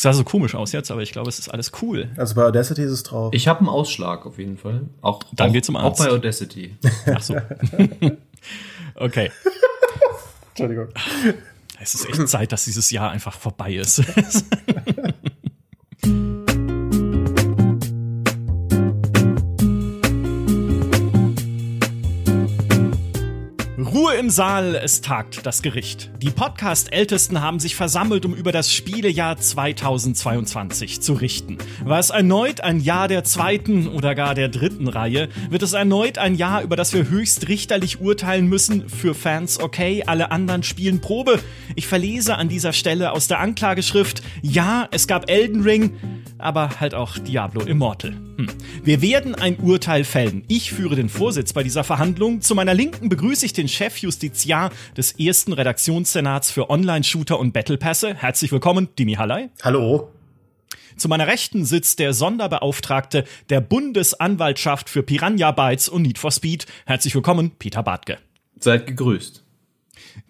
Es sah so komisch aus jetzt, aber ich glaube, es ist alles cool. Also bei Audacity ist es drauf. Ich habe einen Ausschlag auf jeden Fall. Auch, Dann auch, geht's zum auch Arzt. bei Audacity. Ach so. okay. Entschuldigung. Es ist echt Zeit, dass dieses Jahr einfach vorbei ist. im Saal, es tagt das Gericht. Die Podcast-Ältesten haben sich versammelt, um über das Spielejahr 2022 zu richten. War es erneut ein Jahr der zweiten oder gar der dritten Reihe? Wird es erneut ein Jahr, über das wir höchst richterlich urteilen müssen? Für Fans okay, alle anderen spielen Probe. Ich verlese an dieser Stelle aus der Anklageschrift, ja, es gab Elden Ring, aber halt auch Diablo Immortal. Hm. Wir werden ein Urteil fällen. Ich führe den Vorsitz bei dieser Verhandlung. Zu meiner Linken begrüße ich den Chefjustiziar des ersten Redaktionssenats für Online-Shooter und Battlepässe. Herzlich willkommen, Dimi Hallei. Hallo. Zu meiner Rechten sitzt der Sonderbeauftragte der Bundesanwaltschaft für Piranha Bytes und Need for Speed. Herzlich willkommen, Peter Bartke. Seid gegrüßt.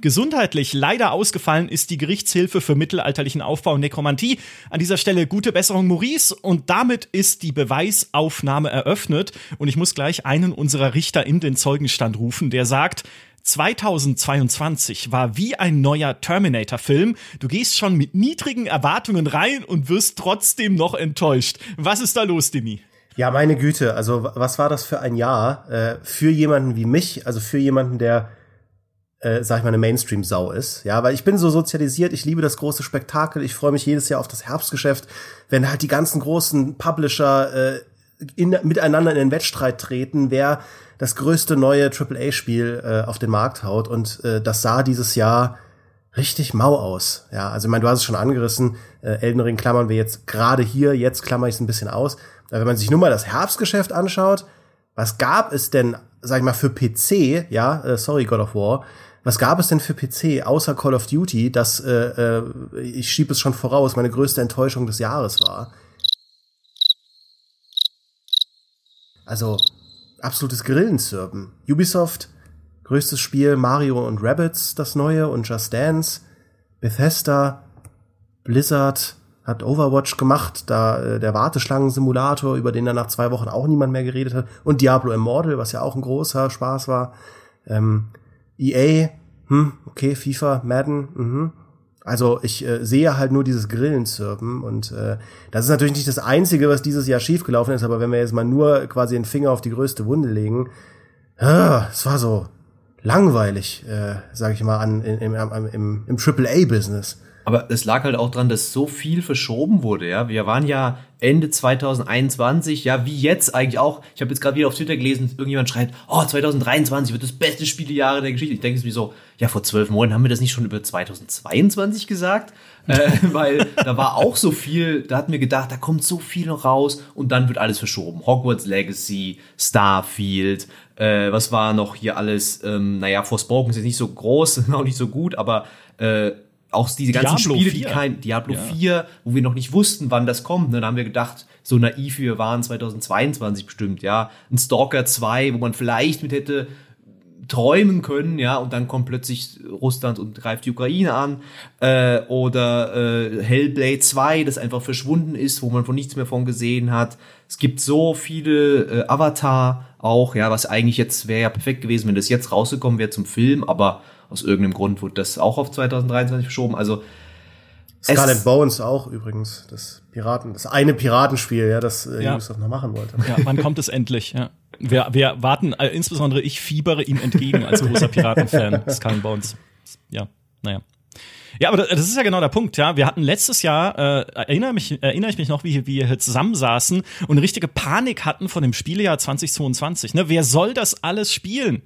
Gesundheitlich leider ausgefallen ist die Gerichtshilfe für mittelalterlichen Aufbau und Nekromantie. An dieser Stelle gute Besserung, Maurice. Und damit ist die Beweisaufnahme eröffnet. Und ich muss gleich einen unserer Richter in den Zeugenstand rufen, der sagt, 2022 war wie ein neuer Terminator-Film. Du gehst schon mit niedrigen Erwartungen rein und wirst trotzdem noch enttäuscht. Was ist da los, Demi? Ja, meine Güte, also wa- was war das für ein Jahr äh, für jemanden wie mich, also für jemanden, der, äh, sag ich mal, eine Mainstream-Sau ist. Ja, weil ich bin so sozialisiert, ich liebe das große Spektakel, ich freue mich jedes Jahr auf das Herbstgeschäft, wenn halt die ganzen großen Publisher äh, in, miteinander in den Wettstreit treten, wer das größte neue AAA-Spiel äh, auf den Markt haut. Und äh, das sah dieses Jahr richtig mau aus. Ja, also ich meine, du hast es schon angerissen, äh, Elden Ring klammern wir jetzt gerade hier, jetzt klammer ich es ein bisschen aus. Aber wenn man sich nur mal das Herbstgeschäft anschaut, was gab es denn, sag ich mal, für PC, ja, äh, sorry, God of War, was gab es denn für PC außer Call of Duty, das, äh, äh, ich schieb es schon voraus, meine größte Enttäuschung des Jahres war? Also, absolutes Grillenzirpen. Ubisoft, größtes Spiel Mario und Rabbids, das neue und Just Dance. Bethesda, Blizzard hat Overwatch gemacht, da äh, der Warteschlangen-Simulator, über den dann nach zwei Wochen auch niemand mehr geredet hat. Und Diablo Immortal, was ja auch ein großer Spaß war. Ähm, EA, hm, okay, FIFA, Madden, mhm. Also ich äh, sehe halt nur dieses Grillenzirpen und äh, das ist natürlich nicht das Einzige, was dieses Jahr schiefgelaufen ist, aber wenn wir jetzt mal nur quasi den Finger auf die größte Wunde legen, ah, es war so langweilig, äh, sag ich mal, an, im, im, im, im AAA-Business. Aber es lag halt auch dran, dass so viel verschoben wurde, ja. Wir waren ja Ende 2021, ja, wie jetzt eigentlich auch. Ich habe jetzt gerade wieder auf Twitter gelesen, irgendjemand schreibt, oh, 2023 wird das beste Spielejahr der Geschichte. Ich denke es mir so, ja, vor zwölf Monaten haben wir das nicht schon über 2022 gesagt? äh, weil da war auch so viel, da hatten wir gedacht, da kommt so viel noch raus und dann wird alles verschoben. Hogwarts Legacy, Starfield, äh, was war noch hier alles, ähm, naja, Forspoken ist jetzt nicht so groß, auch nicht so gut, aber äh, auch diese ganzen Diablo Spiele, 4. die kein Diablo Ja. 4, wo wir noch nicht wussten, wann das kommt. Ne? Da haben wir gedacht, so naiv wie wir waren, 2022 bestimmt, ja. Ein Stalker 2, wo man vielleicht mit hätte träumen können, ja, und dann kommt plötzlich Russland und greift die Ukraine an. Äh, oder äh, Hellblade 2, das einfach verschwunden ist, wo man von nichts mehr von gesehen hat. Es gibt so viele äh, Avatar auch, ja, was eigentlich jetzt wäre ja perfekt gewesen, wenn das jetzt rausgekommen wäre zum Film, aber aus irgendeinem Grund wurde das auch auf 2023 verschoben. Also Scarlet Es- Bones auch übrigens, das Piraten, das eine Piratenspiel, ja, das äh, Ja. Ubisoft noch machen wollte. Ja, wann kommt es endlich? Ja. Wir, wir warten, äh, insbesondere ich fiebere ihm entgegen als großer Piratenfan, Skull and Bones. Ja, naja. Ja, aber das ist ja genau der Punkt, ja. Wir hatten letztes Jahr, äh, erinnere, mich, erinnere ich mich noch, wie wir hier zusammensaßen und richtige Panik hatten von dem Spielejahr 2022. Ne? Wer soll das alles spielen?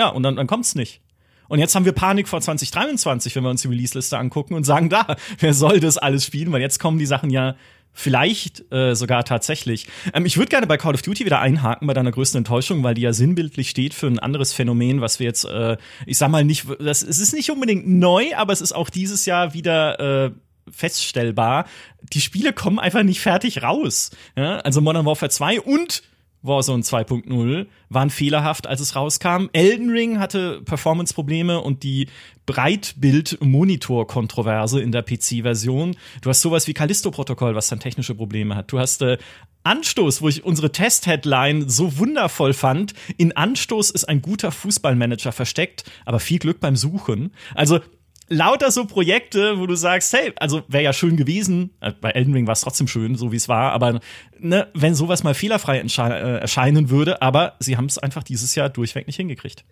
Ja, und dann, dann kommt's nicht. Und jetzt haben wir Panik vor 2023, wenn wir uns die Release-Liste angucken und sagen, da, wer soll das alles spielen? Weil jetzt kommen die Sachen ja vielleicht äh, sogar tatsächlich. Ähm, ich würde gerne bei Call of Duty wieder einhaken bei deiner größten Enttäuschung, weil die ja sinnbildlich steht für ein anderes Phänomen, was wir jetzt, äh, ich sag mal nicht, das, es ist nicht unbedingt neu, aber es ist auch dieses Jahr wieder äh, feststellbar. Die Spiele kommen einfach nicht fertig raus. Ja? Also Modern Warfare 2 und Warzone 2.0 waren fehlerhaft, als es rauskam. Elden Ring hatte Performance-Probleme und die Breitbild-Monitor-Kontroverse in der PC-Version. Du hast sowas wie Callisto-Protokoll, was dann technische Probleme hat. Du hast äh, Anstoß, wo ich unsere Test-Headline so wundervoll fand. In Anstoß ist ein guter Fußballmanager versteckt, aber viel Glück beim Suchen. Also lauter so Projekte, wo du sagst, hey, also wäre ja schön gewesen, äh, bei Elden Ring war es trotzdem schön, so wie es war, aber ne, wenn sowas mal fehlerfrei äh, erscheinen würde, aber sie haben es einfach dieses Jahr durchweg nicht hingekriegt.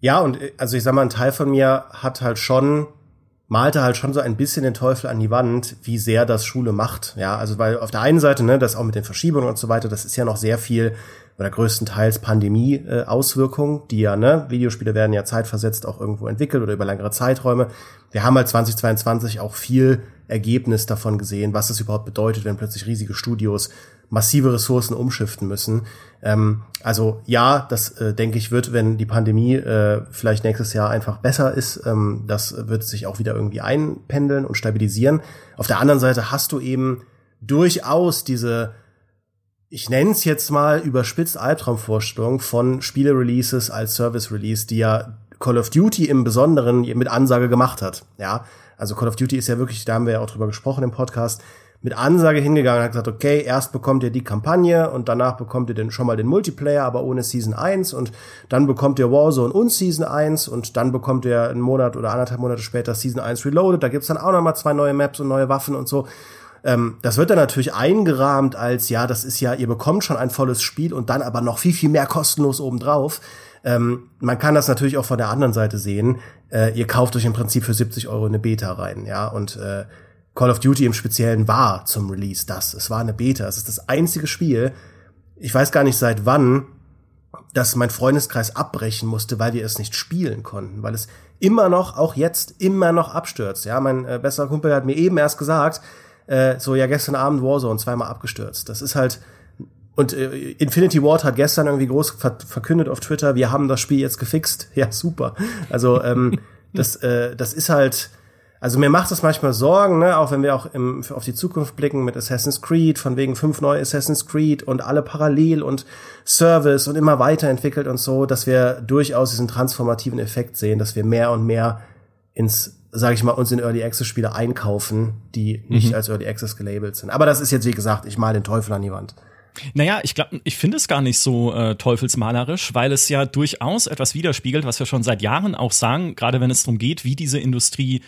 Ja, und äh, also ich sag mal, ein Teil von mir hat halt schon, malte halt schon so ein bisschen den Teufel an die Wand, wie sehr das Schule macht. Ja, also weil auf der einen Seite, ne, das auch mit den Verschiebungen und so weiter, das ist ja noch sehr viel oder größtenteils Pandemie-Auswirkungen, die ja, ne, Videospiele werden ja zeitversetzt auch irgendwo entwickelt oder über längere Zeiträume. Wir haben halt 2022 auch viel Ergebnis davon gesehen, was es überhaupt bedeutet, wenn plötzlich riesige Studios massive Ressourcen umschiften müssen. Ähm, also ja, das äh, denke ich wird, wenn die Pandemie äh, vielleicht nächstes Jahr einfach besser ist, ähm, das wird sich auch wieder irgendwie einpendeln und stabilisieren. Auf der anderen Seite hast du eben durchaus diese ich nenne es jetzt mal überspitzt Albtraumvorstellung von Spiele-Releases als Service-Release, die ja Call of Duty im Besonderen mit Ansage gemacht hat. Ja, also Call of Duty ist ja wirklich, da haben wir ja auch drüber gesprochen im Podcast, mit Ansage hingegangen und hat gesagt, okay, erst bekommt ihr die Kampagne und danach bekommt ihr den, schon mal den Multiplayer, aber ohne Season 1 und dann bekommt ihr Warzone und Season 1 und dann bekommt ihr einen Monat oder anderthalb Monate später Season 1 Reloaded, da gibt's dann auch noch mal zwei neue Maps und neue Waffen und so. Ähm, das wird dann natürlich eingerahmt als, ja, das ist ja, ihr bekommt schon ein volles Spiel und dann aber noch viel, viel mehr kostenlos obendrauf. Ähm, man kann das natürlich auch von der anderen Seite sehen. Äh, ihr kauft euch im Prinzip für 70 Euro eine Beta rein, ja, und äh, Call of Duty im Speziellen war zum Release das. Es war eine Beta. Es ist das einzige Spiel, ich weiß gar nicht seit wann, dass mein Freundeskreis abbrechen musste, weil wir es nicht spielen konnten, weil es immer noch, auch jetzt, immer noch abstürzt. Ja, mein äh, bester Kumpel hat mir eben erst gesagt, äh, so ja gestern Abend Warzone zweimal abgestürzt. Das ist halt und äh, Infinity Ward hat gestern irgendwie groß ver verkündet auf Twitter, wir haben das Spiel jetzt gefixt. Ja, super. Also ähm, das äh, das ist halt also mir macht das manchmal Sorgen, ne, auch wenn wir auch im, auf die Zukunft blicken mit Assassin's Creed, von wegen fünf neue Assassin's Creed und alle parallel und Service und immer weiterentwickelt und so, dass wir durchaus diesen transformativen Effekt sehen, dass wir mehr und mehr ins sage ich mal, uns in Early Access Spiele einkaufen, die nicht mhm. als Early Access gelabelt sind. Aber das ist jetzt, wie gesagt, ich mal den Teufel an die Wand. Naja, ich glaube, ich finde es gar nicht so äh, teufelsmalerisch, weil es ja durchaus etwas widerspiegelt, was wir schon seit Jahren auch sagen, gerade wenn es darum geht, wie diese Industrie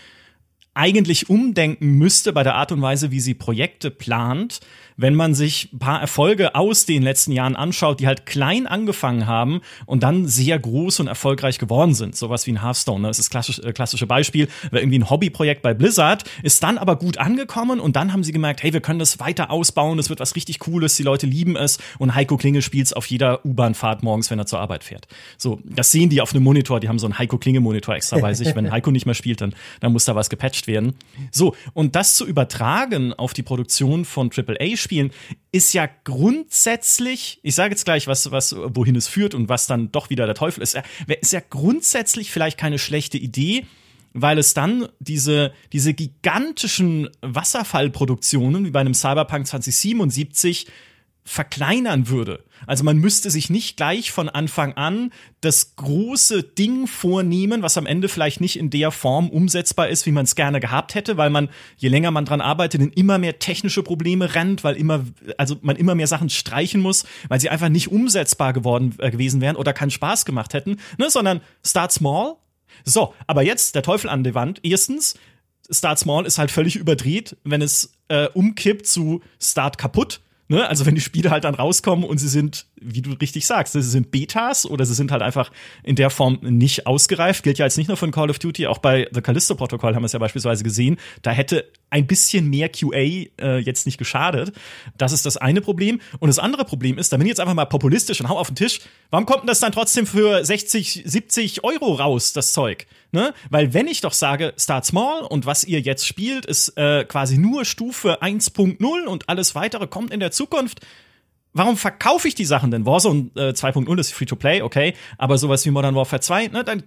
eigentlich umdenken müsste bei der Art und Weise, wie sie Projekte plant, wenn man sich ein paar Erfolge aus den letzten Jahren anschaut, die halt klein angefangen haben und dann sehr groß und erfolgreich geworden sind. Sowas wie ein Hearthstone, ne? das ist das klassisch, äh, klassische Beispiel. War irgendwie ein Hobbyprojekt bei Blizzard, ist dann aber gut angekommen und dann haben sie gemerkt, hey, wir können das weiter ausbauen, es wird was richtig Cooles, die Leute lieben es und Heiko Klinge spielt's auf jeder U-Bahn-Fahrt morgens, wenn er zur Arbeit fährt. So, das sehen die auf einem Monitor, die haben so einen Heiko Klinge-Monitor extra bei sich. Wenn Heiko nicht mehr spielt, dann, dann muss da was gepatcht werden. So, und das zu übertragen auf die Produktion von AAA-Spielen ist ja grundsätzlich, ich sage jetzt gleich, was, was, wohin es führt und was dann doch wieder der Teufel ist, ist ja grundsätzlich vielleicht keine schlechte Idee, weil es dann diese, diese gigantischen Wasserfallproduktionen wie bei einem Cyberpunk 2077 verkleinern würde. Also man müsste sich nicht gleich von Anfang an das große Ding vornehmen, was am Ende vielleicht nicht in der Form umsetzbar ist, wie man es gerne gehabt hätte, weil man, je länger man dran arbeitet, in immer mehr technische Probleme rennt, weil immer, also man immer mehr Sachen streichen muss, weil sie einfach nicht umsetzbar geworden äh, gewesen wären oder keinen Spaß gemacht hätten, ne, sondern start small. So, aber jetzt der Teufel an der Wand. Erstens, Start Small ist halt völlig überdreht, wenn es äh, umkippt zu Start kaputt Ne? Also wenn die Spiele halt dann rauskommen und sie sind, wie du richtig sagst, sie sind Betas oder sie sind halt einfach in der Form nicht ausgereift, gilt ja jetzt nicht nur von Call of Duty, auch bei The Callisto Protocol haben wir es ja beispielsweise gesehen, da hätte ein bisschen mehr QA äh, jetzt nicht geschadet. Das ist das eine Problem. Und das andere Problem ist, da bin ich jetzt einfach mal populistisch und hau auf den Tisch, warum kommt denn das dann trotzdem für 60, 70 Euro raus, das Zeug? Ne? Weil wenn ich doch sage, start small und was ihr jetzt spielt, ist äh, quasi nur Stufe 1.0 und alles weitere kommt in der Zukunft, warum verkaufe ich die Sachen denn? Warzone äh, 2.0 ist Free-to-Play, okay, aber sowas wie Modern Warfare 2, ne, dann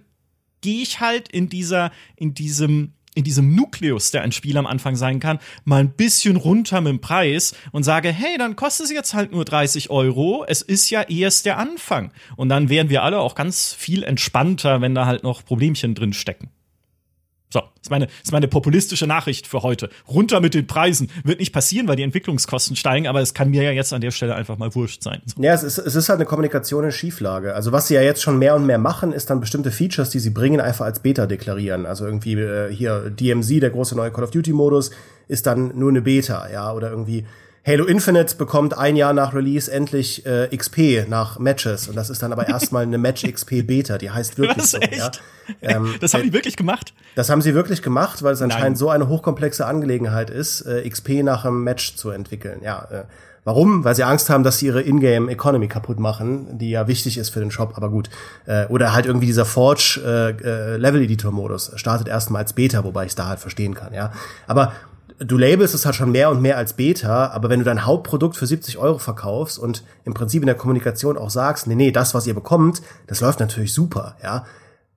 gehe ich halt in dieser, in diesem in diesem Nukleus, der ein Spiel am Anfang sein kann, mal ein bisschen runter mit dem Preis und sage, hey, dann kostet es jetzt halt nur 30 Euro. Es ist ja erst der Anfang. Und dann wären wir alle auch ganz viel entspannter, wenn da halt noch Problemchen drin stecken. So, ist meine, ist meine populistische Nachricht für heute. Runter mit den Preisen. Wird nicht passieren, weil die Entwicklungskosten steigen, aber es kann mir ja jetzt an der Stelle einfach mal wurscht sein. So. Ja, es ist, es ist halt eine Kommunikation in Schieflage. Also was sie ja jetzt schon mehr und mehr machen, ist dann bestimmte Features, die sie bringen, einfach als Beta deklarieren. Also irgendwie äh, hier DMZ, der große neue Call of Duty Modus, ist dann nur eine Beta, ja, oder irgendwie Halo Infinite bekommt ein Jahr nach Release endlich äh, XP nach Matches und das ist dann aber erstmal eine Match XP Beta, die heißt wirklich Was, so. echt? Ja. Ähm, das haben die wirklich gemacht? Das haben sie wirklich gemacht, weil es anscheinend Nein. so eine hochkomplexe Angelegenheit ist, äh, XP nach einem Match zu entwickeln. Ja, äh, warum? Weil sie Angst haben, dass sie ihre Ingame Economy kaputt machen, die ja wichtig ist für den Shop, aber gut. Äh, oder halt irgendwie dieser Forge äh, äh, Level Editor Modus startet erstmal als Beta, wobei ich es da halt verstehen kann, ja. Aber du labelst es halt schon mehr und mehr als Beta, aber wenn du dein Hauptprodukt für 70 Euro verkaufst und im Prinzip in der Kommunikation auch sagst, nee, nee, das, was ihr bekommt, das läuft natürlich super, ja,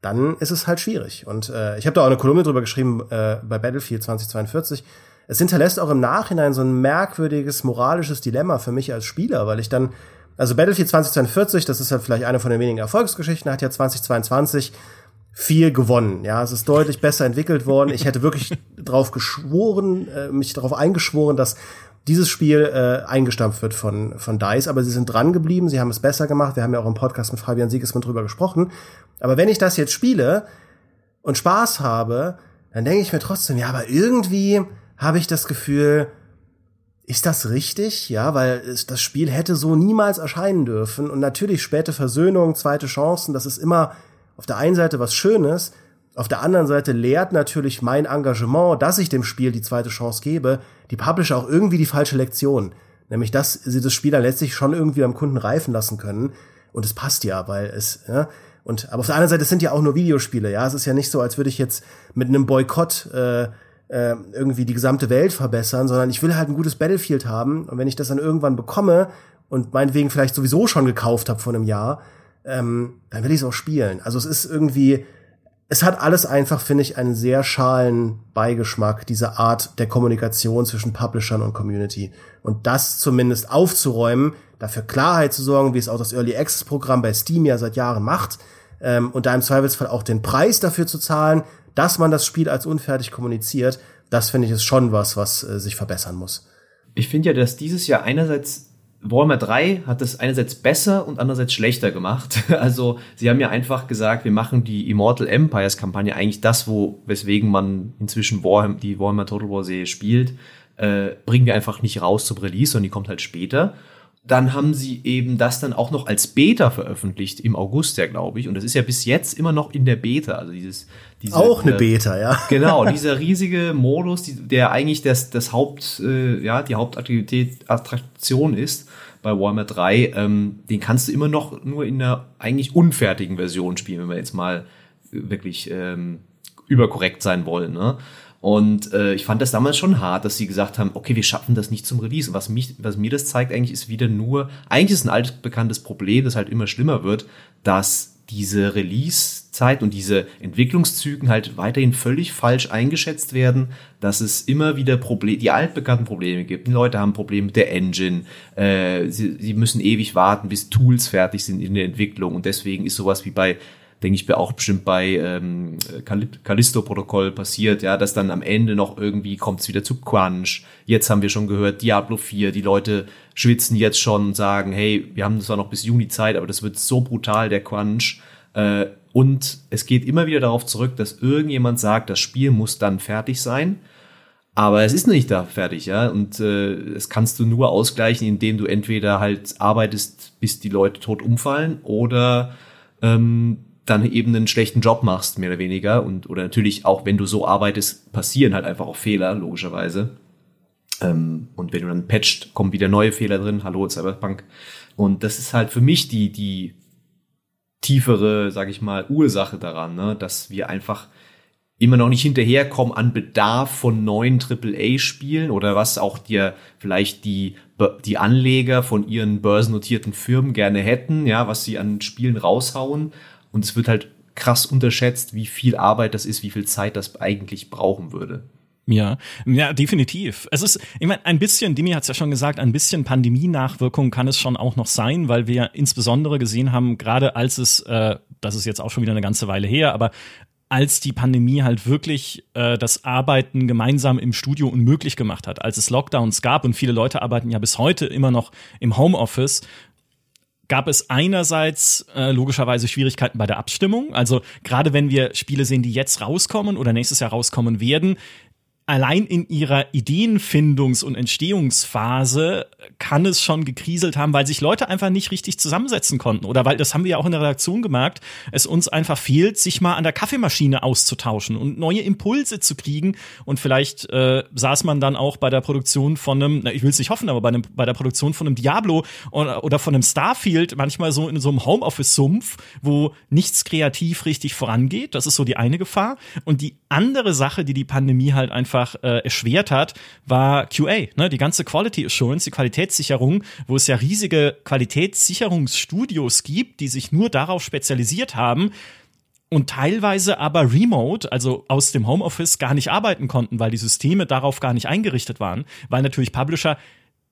dann ist es halt schwierig. Und äh, ich habe da auch eine Kolumne drüber geschrieben äh, bei Battlefield 2042. Es hinterlässt auch im Nachhinein so ein merkwürdiges moralisches Dilemma für mich als Spieler, weil ich dann, also Battlefield 2042, das ist halt vielleicht eine von den wenigen Erfolgsgeschichten, hat ja 2022 viel gewonnen. Ja, es ist deutlich besser entwickelt worden. Ich hätte wirklich drauf geschworen, äh, mich darauf eingeschworen, dass dieses Spiel äh, eingestampft wird von, von DICE, aber sie sind dran geblieben, sie haben es besser gemacht. Wir haben ja auch im Podcast mit Fabian Siegesmann drüber gesprochen. Aber wenn ich das jetzt spiele und Spaß habe, dann denke ich mir trotzdem, ja, aber irgendwie habe ich das Gefühl, ist das richtig? Ja, weil das Spiel hätte so niemals erscheinen dürfen. Und natürlich späte Versöhnung, zweite Chancen, das ist immer auf der einen Seite was Schönes, auf der anderen Seite lehrt natürlich mein Engagement, dass ich dem Spiel die zweite Chance gebe, die Publisher auch irgendwie die falsche Lektion. Nämlich, dass sie das Spiel dann letztlich schon irgendwie am Kunden reifen lassen können. Und es passt ja, weil es, ja, und aber auf der anderen Seite es sind ja auch nur Videospiele, ja. Es ist ja nicht so, als würde ich jetzt mit einem Boykott äh, äh, irgendwie die gesamte Welt verbessern, sondern ich will halt ein gutes Battlefield haben. Und wenn ich das dann irgendwann bekomme und meinetwegen vielleicht sowieso schon gekauft habe vor einem Jahr, ähm, dann will ich es auch spielen. Also es ist irgendwie, es hat alles einfach, finde ich, einen sehr schalen Beigeschmack, diese Art der Kommunikation zwischen Publishern und Community. Und das zumindest aufzuräumen, dafür Klarheit zu sorgen, wie es auch das Early Access Programm bei Steam ja seit Jahren macht, ähm, und da im Zweifelsfall auch den Preis dafür zu zahlen, dass man das Spiel als unfertig kommuniziert, das finde ich ist schon was, was äh, sich verbessern muss. Ich finde ja, dass dieses Jahr einerseits Warhammer 3 hat das einerseits besser und andererseits schlechter gemacht. Also sie haben ja einfach gesagt, wir machen die Immortal Empires Kampagne eigentlich das, wo weswegen man inzwischen Warhammer, die Warhammer Total War Serie spielt, äh, bringen wir einfach nicht raus zum Release, sondern die kommt halt später. Dann haben sie eben das dann auch noch als Beta veröffentlicht im August, ja glaube ich. Und das ist ja bis jetzt immer noch in der Beta. Also dieses diese, Auch eine äh, Beta, ja. Genau, dieser riesige Modus, die, der eigentlich das, das Haupt, äh, ja, die Hauptaktivität, Attraktion ist bei Warhammer 3, ähm, den kannst du immer noch nur in einer eigentlich unfertigen Version spielen, wenn wir jetzt mal wirklich ähm, überkorrekt sein wollen. Ne? Und äh, ich fand das damals schon hart, dass sie gesagt haben, okay, wir schaffen das nicht zum Release. Und was, mich, was mir das zeigt eigentlich, ist wieder nur, eigentlich ist ein altbekanntes Problem, das halt immer schlimmer wird, dass diese Release-Zeit und diese Entwicklungszügen halt weiterhin völlig falsch eingeschätzt werden, dass es immer wieder Probleme, die altbekannten Probleme gibt. Die Leute haben Probleme mit der Engine, äh, sie, sie müssen ewig warten, bis Tools fertig sind in der Entwicklung und deswegen ist sowas wie bei denke ich, auch bestimmt bei ähm, Callisto-Protokoll passiert, ja, dass dann am Ende noch irgendwie kommt es wieder zu Crunch. Jetzt haben wir schon gehört, Diablo 4, die Leute schwitzen jetzt schon und sagen, hey, wir haben zwar noch bis Juni Zeit, aber das wird so brutal, der Crunch. Äh, und es geht immer wieder darauf zurück, dass irgendjemand sagt, das Spiel muss dann fertig sein. Aber es ist nicht da fertig, ja. Und äh, das kannst du nur ausgleichen, indem du entweder halt arbeitest, bis die Leute tot umfallen, oder ähm, dann eben einen schlechten Job machst, mehr oder weniger. Und oder natürlich auch, wenn du so arbeitest, passieren halt einfach auch Fehler, logischerweise. Ähm, und wenn du dann patcht, kommen wieder neue Fehler drin. Hallo, Cyberpunk. Und das ist halt für mich die, die tiefere, sag ich mal, Ursache daran, ne? dass wir einfach immer noch nicht hinterherkommen an Bedarf von neuen AAA-Spielen oder was auch dir vielleicht die, die Anleger von ihren börsennotierten Firmen gerne hätten, ja, was sie an Spielen raushauen. Und es wird halt krass unterschätzt, wie viel Arbeit das ist, wie viel Zeit das eigentlich brauchen würde. Ja, ja, definitiv. Es ist, ich meine, ein bisschen, Dimi hat es ja schon gesagt, ein bisschen Pandemie-Nachwirkung kann es schon auch noch sein, weil wir insbesondere gesehen haben, gerade als es, äh, das ist jetzt auch schon wieder eine ganze Weile her, aber als die Pandemie halt wirklich äh, das Arbeiten gemeinsam im Studio unmöglich gemacht hat, als es Lockdowns gab und viele Leute arbeiten ja bis heute immer noch im Homeoffice, gab es einerseits äh, logischerweise Schwierigkeiten bei der Abstimmung. Also gerade wenn wir Spiele sehen, die jetzt rauskommen oder nächstes Jahr rauskommen werden, allein in ihrer Ideenfindungs- und Entstehungsphase kann es schon gekriselt haben, weil sich Leute einfach nicht richtig zusammensetzen konnten. Oder weil, das haben wir ja auch in der Redaktion gemerkt, es uns einfach fehlt, sich mal an der Kaffeemaschine auszutauschen und neue Impulse zu kriegen. Und vielleicht äh, saß man dann auch bei der Produktion von einem, na, ich will es nicht hoffen, aber bei, einem, bei der Produktion von einem Diablo oder, oder von einem Starfield manchmal so in so einem Homeoffice-Sumpf, wo nichts kreativ richtig vorangeht, das ist so die eine Gefahr. Und die andere Sache, die die Pandemie halt einfach äh, erschwert hat, war QA, ne? die ganze Quality Assurance, die Qualitätssicherung, wo es ja riesige Qualitätssicherungsstudios gibt, die sich nur darauf spezialisiert haben und teilweise aber remote, also aus dem Homeoffice, gar nicht arbeiten konnten, weil die Systeme darauf gar nicht eingerichtet waren, weil natürlich Publisher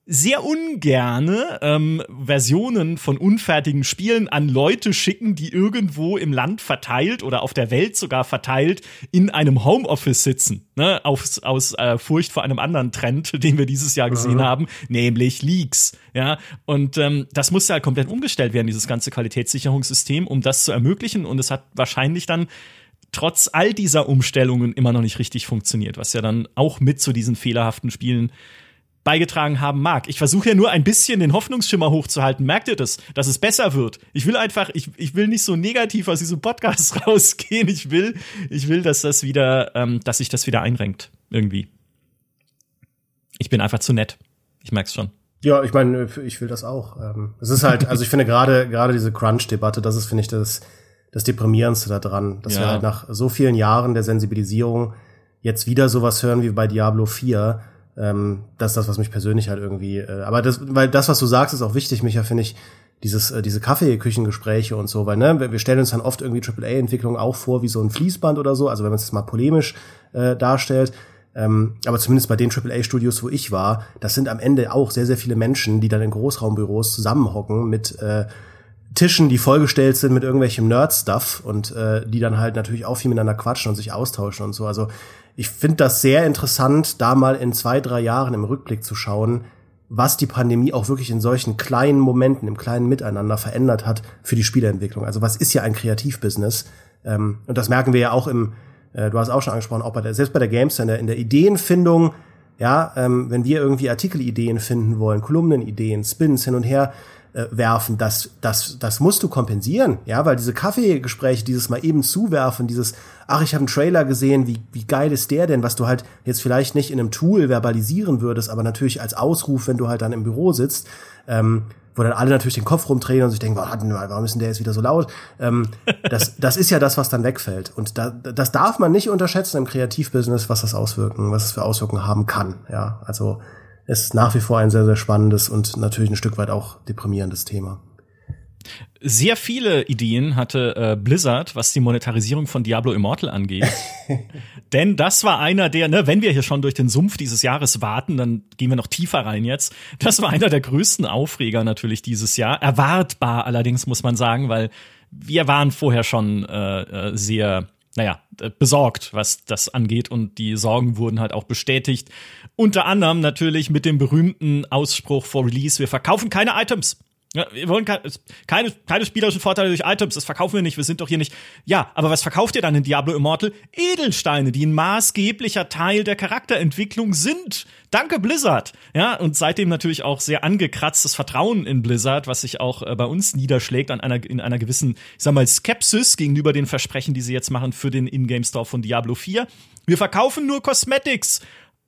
sehr ungerne ähm, Versionen von unfertigen Spielen an Leute schicken, die irgendwo im Land verteilt oder auf der Welt sogar verteilt in einem Homeoffice sitzen. Ne? Aus, aus äh, Furcht vor einem anderen Trend, den wir dieses Jahr gesehen mhm. haben, nämlich Leaks. Ja, und ähm, das musste halt komplett umgestellt werden, dieses ganze Qualitätssicherungssystem, um das zu ermöglichen. Und es hat wahrscheinlich dann trotz all dieser Umstellungen immer noch nicht richtig funktioniert, was ja dann auch mit zu diesen fehlerhaften Spielen beigetragen haben mag. Ich versuche ja nur ein bisschen den Hoffnungsschimmer hochzuhalten. Merkt ihr das? Dass es besser wird. Ich will einfach, ich, ich will nicht so negativ aus diesem Podcast rausgehen. Ich will, ich will, dass das wieder, ähm, dass sich das wieder einrenkt. Irgendwie. Ich bin einfach zu nett. Ich merk's schon. Ja, ich meine, ich will das auch. Ähm, es ist halt, also ich finde gerade, gerade diese Crunch-Debatte, das ist, finde ich, das, das Deprimierendste daran, dass ja. wir halt nach so vielen Jahren der Sensibilisierung jetzt wieder sowas hören wie bei Diablo 4 ähm, das ist das, was mich persönlich halt irgendwie, äh, aber das, weil das, was du sagst, ist auch wichtig, Micha, finde ich, dieses, äh, diese Kaffeeküchengespräche und so, weil, ne, wir stellen uns dann oft irgendwie AAA-Entwicklung auch vor wie so ein Fließband oder so, also wenn man es mal polemisch äh, darstellt. Ähm, aber zumindest bei den AAA-Studios, wo ich war, das sind am Ende auch sehr, sehr viele Menschen, die dann in Großraumbüros zusammenhocken mit äh, Tischen, die vollgestellt sind mit irgendwelchem Nerd-Stuff und äh, die dann halt natürlich auch viel miteinander quatschen und sich austauschen und so. Also ich finde das sehr interessant, da mal in zwei, drei Jahren im Rückblick zu schauen, was die Pandemie auch wirklich in solchen kleinen Momenten, im kleinen Miteinander verändert hat für die Spieleentwicklung. Also was ist ja ein Kreativbusiness? Ähm, und das merken wir ja auch im, äh, du hast auch schon angesprochen, auch bei der, selbst bei der Games in der, in der Ideenfindung, ja, ähm, wenn wir irgendwie Artikelideen finden wollen, Kolumnenideen, Spins hin und her, äh, werfen, das, das, das musst du kompensieren, ja, weil diese Kaffeegespräche, dieses mal eben zuwerfen, dieses, ach, ich habe einen Trailer gesehen, wie, wie geil ist der denn, was du halt jetzt vielleicht nicht in einem Tool verbalisieren würdest, aber natürlich als Ausruf, wenn du halt dann im Büro sitzt, ähm, wo dann alle natürlich den Kopf rumdrehen und sich denken, warum ist denn der jetzt wieder so laut? Ähm, das, das ist ja das, was dann wegfällt. Und da, das darf man nicht unterschätzen im Kreativbusiness, was das Auswirken, was es für Auswirkungen haben kann. Ja, also ist nach wie vor ein sehr, sehr spannendes und natürlich ein Stück weit auch deprimierendes Thema. Sehr viele Ideen hatte äh, Blizzard, was die Monetarisierung von Diablo Immortal angeht. Denn das war einer der, ne, wenn wir hier schon durch den Sumpf dieses Jahres warten, dann gehen wir noch tiefer rein jetzt. Das war einer der größten Aufreger natürlich dieses Jahr. Erwartbar allerdings, muss man sagen, weil wir waren vorher schon äh, äh sehr naja, besorgt, was das angeht. Und die Sorgen wurden halt auch bestätigt. Unter anderem natürlich mit dem berühmten Ausspruch vor Release, wir verkaufen keine Items. Ja, wir wollen keine, keine, keine spielerischen Vorteile durch Items, das verkaufen wir nicht, wir sind doch hier nicht. Ja, aber was verkauft ihr dann in Diablo Immortal? Edelsteine, die ein maßgeblicher Teil der Charakterentwicklung sind. Danke Blizzard. Ja, und seitdem natürlich auch sehr angekratztes Vertrauen in Blizzard, was sich auch äh, bei uns niederschlägt an einer, in einer gewissen, ich sag mal, Skepsis gegenüber den Versprechen, die sie jetzt machen für den Ingame Store von Diablo 4. Wir verkaufen nur Cosmetics,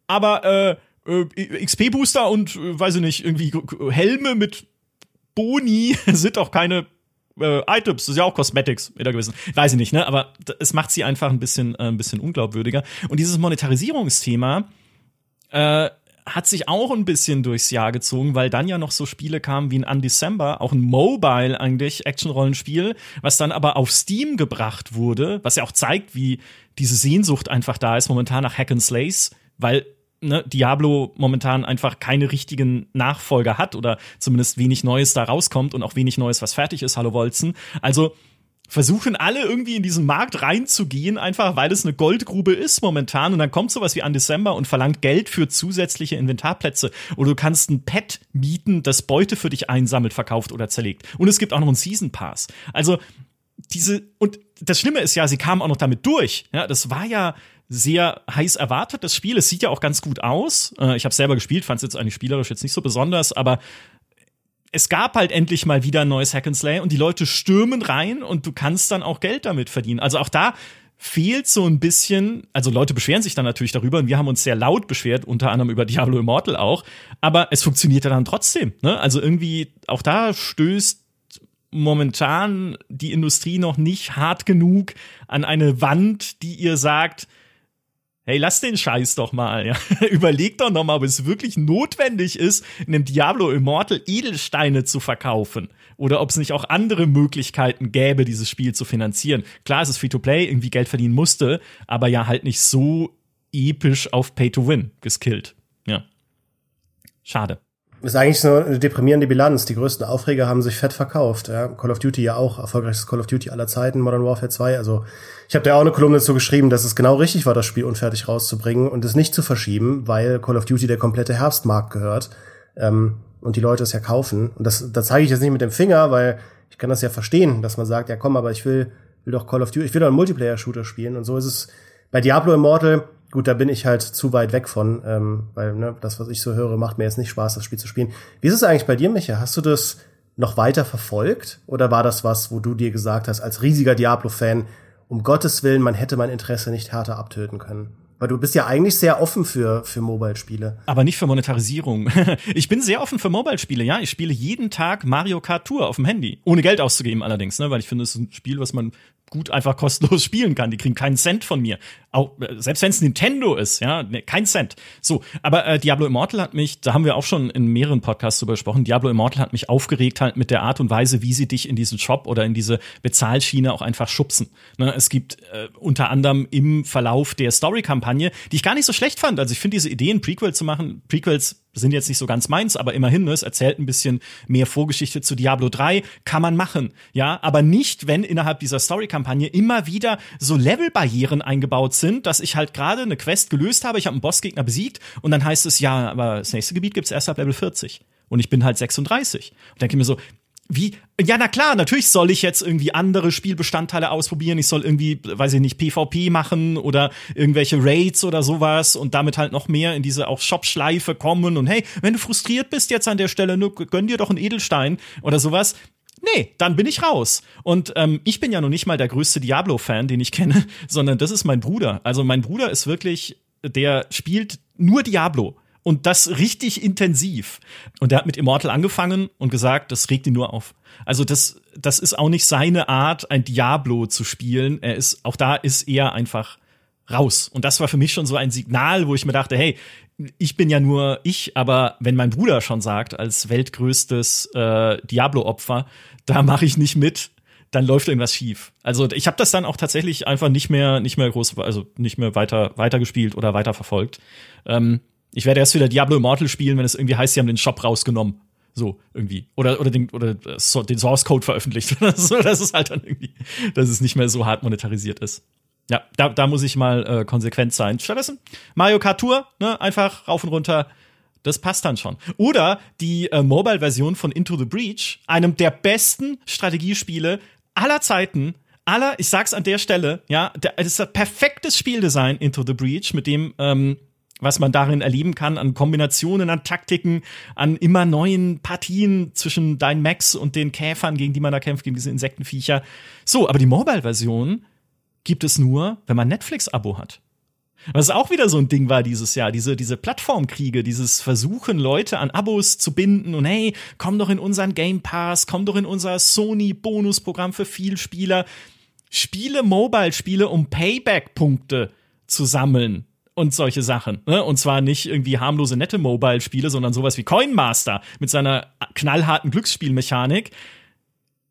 aber äh, äh XP-Booster und, äh, weiß ich nicht, irgendwie Helme mit Boni sind auch keine äh, Items, das ist ja auch Cosmetics in der gewissen, weiß ich nicht, ne? Aber es macht sie einfach ein bisschen, äh, ein bisschen unglaubwürdiger. Und dieses Monetarisierungsthema äh, hat sich auch ein bisschen durchs Jahr gezogen, weil dann ja noch so Spiele kamen wie ein Undecember, auch ein Mobile eigentlich Action-Rollenspiel, was dann aber auf Steam gebracht wurde, was ja auch zeigt, wie diese Sehnsucht einfach da ist momentan nach Hack and Slays, weil ne, Diablo momentan einfach keine richtigen Nachfolger hat oder zumindest wenig Neues da rauskommt und auch wenig Neues, was fertig ist. Hallo Wolzen. Also versuchen alle irgendwie in diesen Markt reinzugehen, einfach weil es eine Goldgrube ist momentan. Und dann kommt sowas wie an Dezember und verlangt Geld für zusätzliche Inventarplätze. Oder du kannst ein Pet mieten, das Beute für dich einsammelt, verkauft oder zerlegt. Und es gibt auch noch einen Season Pass. Also diese, und das Schlimme ist ja, sie kamen auch noch damit durch. Ja, das war ja sehr heiß erwartet, das Spiel. Es sieht ja auch ganz gut aus. Äh, ich habe selber gespielt, fand es jetzt eigentlich spielerisch jetzt nicht so besonders, aber es gab halt endlich mal wieder ein neues Hack and Slay und die Leute stürmen rein und du kannst dann auch Geld damit verdienen. Also auch da fehlt so ein bisschen, also Leute beschweren sich dann natürlich darüber und wir haben uns sehr laut beschwert, unter anderem über Diablo Immortal auch, aber es funktioniert ja dann trotzdem. Ne? Also irgendwie auch da stößt momentan die Industrie noch nicht hart genug an eine Wand, die ihr sagt, Hey, lass den Scheiß doch mal, ja. Überleg doch noch mal, ob es wirklich notwendig ist, in einem Diablo Immortal Edelsteine zu verkaufen. Oder ob es nicht auch andere Möglichkeiten gäbe, dieses Spiel zu finanzieren. Klar, es ist Free-to-Play, irgendwie Geld verdienen musste, aber ja halt nicht so episch auf Pay-to-Win geskillt. Ja. Schade ist eigentlich so eine deprimierende Bilanz. Die größten Aufreger haben sich fett verkauft. Ja. Call of Duty ja auch, erfolgreichstes Call of Duty aller Zeiten, Modern Warfare 2. Also ich habe da auch eine Kolumne dazu geschrieben, dass es genau richtig war, das Spiel unfertig rauszubringen und es nicht zu verschieben, weil Call of Duty der komplette Herbstmarkt gehört ähm, und die Leute es ja kaufen. Und das, das zeige ich jetzt nicht mit dem Finger, weil ich kann das ja verstehen, dass man sagt, ja komm, aber ich will, will doch Call of Duty, ich will doch einen Multiplayer-Shooter spielen. Und so ist es bei Diablo Immortal Gut, da bin ich halt zu weit weg von, ähm, weil ne, das, was ich so höre, macht mir jetzt nicht Spaß, das Spiel zu spielen. Wie ist es eigentlich bei dir, Micha? Hast du das noch weiter verfolgt? Oder war das was, wo du dir gesagt hast, als riesiger Diablo-Fan, um Gottes Willen, man hätte mein Interesse nicht härter abtöten können? Weil du bist ja eigentlich sehr offen für, für Mobile-Spiele. Aber nicht für Monetarisierung. ich bin sehr offen für Mobile-Spiele, ja. Ich spiele jeden Tag Mario Kart Tour auf dem Handy. Ohne Geld auszugeben allerdings, ne? Weil ich finde, es ist ein Spiel, was man gut einfach kostenlos spielen kann. Die kriegen keinen Cent von mir. Auch, äh, selbst wenn es Nintendo ist, ja, ne, kein Cent. So, aber äh, Diablo Immortal hat mich, da haben wir auch schon in mehreren Podcasts drüber gesprochen, Diablo Immortal hat mich aufgeregt halt mit der Art und Weise, wie sie dich in diesen Shop oder in diese Bezahlschiene auch einfach schubsen. Ne, es gibt äh, unter anderem im Verlauf der Story-Kampagne, die ich gar nicht so schlecht fand. Also ich finde diese Ideen, Prequel zu machen, Prequels sind jetzt nicht so ganz meins, aber immerhin, ne, es erzählt ein bisschen mehr Vorgeschichte zu Diablo 3, kann man machen, ja, aber nicht, wenn innerhalb dieser Story-Kampagne immer wieder so Levelbarrieren eingebaut sind, dass ich halt gerade eine Quest gelöst habe, ich habe einen Bossgegner besiegt und dann heißt es, ja, aber das nächste Gebiet gibt's erst ab Level 40 und ich bin halt 36. Und denke mir so, wie? Ja, na klar, natürlich soll ich jetzt irgendwie andere Spielbestandteile ausprobieren. Ich soll irgendwie, weiß ich nicht, PvP machen oder irgendwelche Raids oder sowas und damit halt noch mehr in diese auch Shop-Schleife kommen. Und hey, wenn du frustriert bist jetzt an der Stelle, ne, gönn dir doch einen Edelstein oder sowas. Nee, dann bin ich raus. Und ähm, ich bin ja noch nicht mal der größte Diablo-Fan, den ich kenne, sondern das ist mein Bruder. Also mein Bruder ist wirklich, der spielt nur Diablo und das richtig intensiv. Und er hat mit Immortal angefangen und gesagt, das regt ihn nur auf. Also das, das ist auch nicht seine Art, ein Diablo zu spielen. Er ist, auch da ist er einfach raus. Und das war für mich schon so ein Signal, wo ich mir dachte, hey, ich bin ja nur ich, aber wenn mein Bruder schon sagt, als weltgrößtes äh, Diablo-Opfer, da mache ich nicht mit, dann läuft irgendwas schief. Also ich habe das dann auch tatsächlich einfach nicht mehr, nicht mehr groß, also nicht mehr weiter, weiter gespielt oder weiter verfolgt. Ähm, ich werde erst wieder Diablo Immortal spielen, wenn es irgendwie heißt, sie haben den Shop rausgenommen. So, irgendwie. Oder, oder, den, oder den Source Code veröffentlicht so. Das ist halt dann irgendwie, dass es nicht mehr so hart monetarisiert ist. Ja, da, da muss ich mal äh, konsequent sein. Stattdessen Mario Kart Tour, ne, einfach rauf und runter. Das passt dann schon. Oder die äh, Mobile-Version von Into the Breach, einem der besten Strategiespiele aller Zeiten, aller, ich sag's an der Stelle, ja, der, das ist ein perfektes Spieldesign Into the Breach, mit dem ähm, was man darin erleben kann an Kombinationen, an Taktiken, an immer neuen Partien zwischen deinen Max und den Käfern, gegen die man da kämpft, gegen diese Insektenviecher. So, aber die Mobile-Version gibt es nur, wenn man Netflix-Abo hat. Was auch wieder so ein Ding war dieses Jahr, diese, diese Plattformkriege, dieses Versuchen, Leute an Abos zu binden und hey, komm doch in unseren Game Pass, komm doch in unser Sony-Bonusprogramm für Vielspieler. Spiele Mobile-Spiele, um Payback-Punkte zu sammeln und solche Sachen. Ne? Und zwar nicht irgendwie harmlose, nette Mobile-Spiele, sondern sowas wie Coin Master mit seiner knallharten Glücksspielmechanik.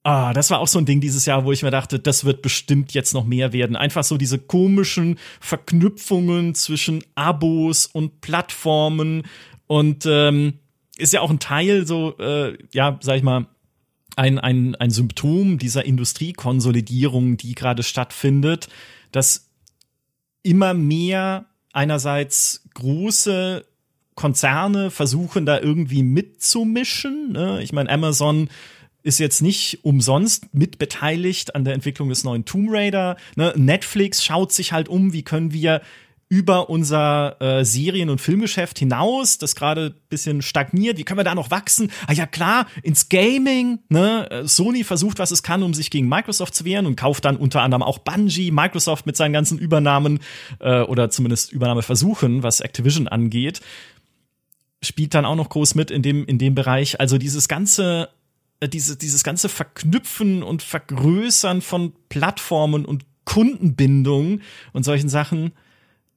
Ah, das war auch so ein Ding dieses Jahr, wo ich mir dachte, das wird bestimmt jetzt noch mehr werden. Einfach so diese komischen Verknüpfungen zwischen Abos und Plattformen und ähm, ist ja auch ein Teil so, äh, ja, sag ich mal, ein, ein, ein Symptom dieser Industriekonsolidierung, die gerade stattfindet, dass immer mehr einerseits große Konzerne versuchen da irgendwie mitzumischen. Ne? Ich meine, Amazon ist jetzt nicht umsonst mitbeteiligt an der Entwicklung des neuen Tomb Raider. Ne? Netflix schaut sich halt um, wie können wir über unser äh, Serien- und Filmgeschäft hinaus, das gerade bisschen stagniert. Wie können wir da noch wachsen? Ah ja, klar, ins Gaming. Ne? Äh, Sony versucht, was es kann, um sich gegen Microsoft zu wehren und kauft dann unter anderem auch Bungie, Microsoft mit seinen ganzen Übernahmen äh, oder zumindest Übernahmeversuchen, was Activision angeht. Spielt dann auch noch groß mit in dem, in dem Bereich. Also dieses ganze äh, diese, dieses ganze Verknüpfen und Vergrößern von Plattformen und Kundenbindung und solchen Sachen,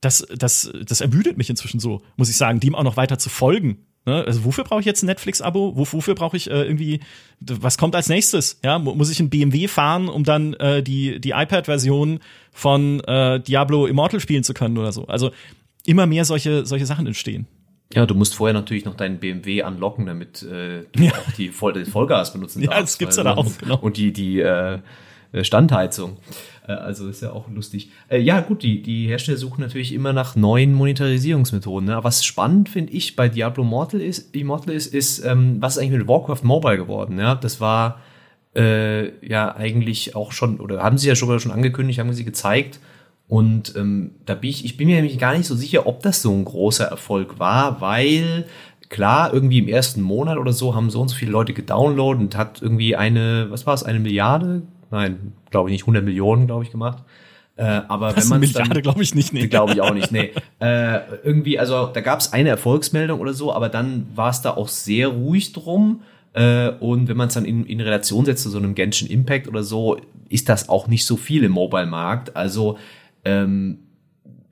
das, das, das ermüdet mich inzwischen so, muss ich sagen, dem auch noch weiter zu folgen. Ne? Also wofür brauche ich jetzt ein Netflix-Abo? Wofür brauche ich äh, irgendwie, was kommt als nächstes? Ja, muss ich ein BMW fahren, um dann äh, die, die iPad-Version von äh, Diablo Immortal spielen zu können oder so? Also immer mehr solche, solche Sachen entstehen. Ja, du musst vorher natürlich noch deinen BMW anlocken, damit äh, du ja. auch die Voll Vollgas benutzen darfst. Ja, das gibt's ja da auch, genau. Und die, die äh, Standheizung. Äh, also ist ja auch lustig. Äh, ja, gut, die, die Hersteller suchen natürlich immer nach neuen Monetarisierungsmethoden. Ne? Was spannend finde ich bei Diablo Immortal ist, Immortal ist, ist ähm, was ist eigentlich mit Warcraft Mobile geworden? Ja, das war äh, ja eigentlich auch schon, oder haben sie ja schon, schon angekündigt, haben sie gezeigt, und ähm, da bin ich, ich bin mir nämlich gar nicht so sicher, ob das so ein großer Erfolg war, weil klar, irgendwie im ersten Monat oder so haben so und so viele Leute gedownloadet und hat irgendwie eine, was war es, eine Milliarde? Nein, glaube ich nicht, 100 Millionen, glaube ich, gemacht. Äh, aber das wenn man Milliarde glaube ich nicht, nee. Glaube ich auch nicht, nee. äh, irgendwie, also da gab es eine Erfolgsmeldung oder so, aber dann war es da auch sehr ruhig drum. Äh, und wenn man es dann in, in Relation setzt zu so einem Genshin Impact oder so, ist das auch nicht so viel im Mobile-Markt. Also ähm,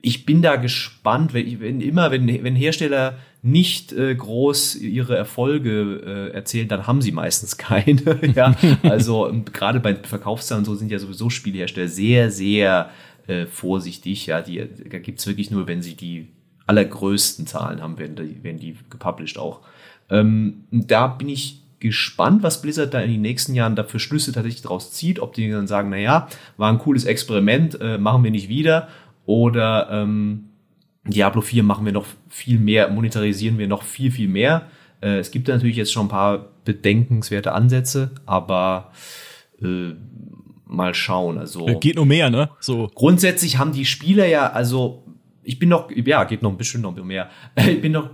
ich bin da gespannt, wenn, wenn immer, wenn, wenn Hersteller nicht äh, groß ihre Erfolge äh, erzählen, dann haben sie meistens keine. ja, also gerade bei Verkaufszahlen und so sind ja sowieso Spielhersteller sehr, sehr äh, vorsichtig. Ja, die da gibt's wirklich nur, wenn sie die allergrößten Zahlen haben, werden die, werden die gepublished auch. Ähm, da bin ich gespannt, was Blizzard da in den nächsten Jahren dafür Schlüsse tatsächlich daraus zieht, ob die dann sagen, na ja, war ein cooles Experiment, äh, machen wir nicht wieder, oder ähm, Diablo 4 machen wir noch viel mehr, monetarisieren wir noch viel, viel mehr. Äh, es gibt natürlich jetzt schon ein paar bedenkenswerte Ansätze, aber äh, mal schauen. Also geht nur mehr, ne? So grundsätzlich haben die Spieler ja, also ich bin noch, ja, geht noch ein bisschen noch mehr. Ich bin noch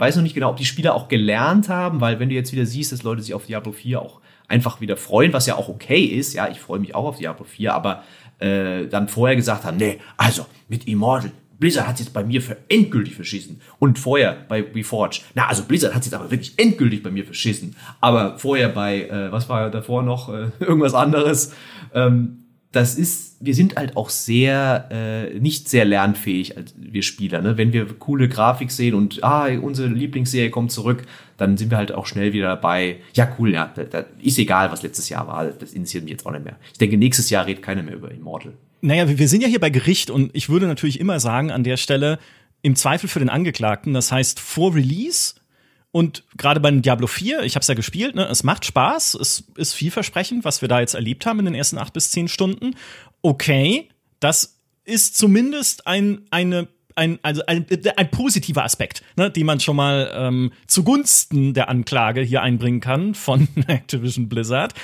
weiß noch nicht genau, ob die Spieler auch gelernt haben, weil wenn du jetzt wieder siehst, dass Leute sich auf Diablo 4 auch einfach wieder freuen, was ja auch okay ist, ja, ich freue mich auch auf Diablo 4, aber äh, dann vorher gesagt haben, nee, also mit Immortal, Blizzard hat jetzt bei mir für endgültig verschissen. Und vorher bei Reforge, na, also Blizzard hat jetzt aber wirklich endgültig bei mir verschissen. Aber vorher bei, äh, was war davor noch, äh, irgendwas anderes. Ähm, das ist, wir sind halt auch sehr, äh, nicht sehr lernfähig als wir Spieler. Ne? Wenn wir coole Grafik sehen und ah, unsere Lieblingsserie kommt zurück, dann sind wir halt auch schnell wieder dabei. Ja, cool, ja, da, da ist egal, was letztes Jahr war. Das interessiert mich jetzt auch nicht mehr. Ich denke, nächstes Jahr redet keiner mehr über Immortal. Naja, wir sind ja hier bei Gericht und ich würde natürlich immer sagen, an der Stelle, im Zweifel für den Angeklagten, das heißt vor Release und gerade bei Diablo 4, ich habe es ja gespielt, ne, es macht Spaß, es ist vielversprechend, was wir da jetzt erlebt haben in den ersten acht bis zehn Stunden. Okay, das ist zumindest ein, eine ein, also ein, ein positiver Aspekt, ne, den man schon mal ähm, zugunsten der Anklage hier einbringen kann von Activision Blizzard.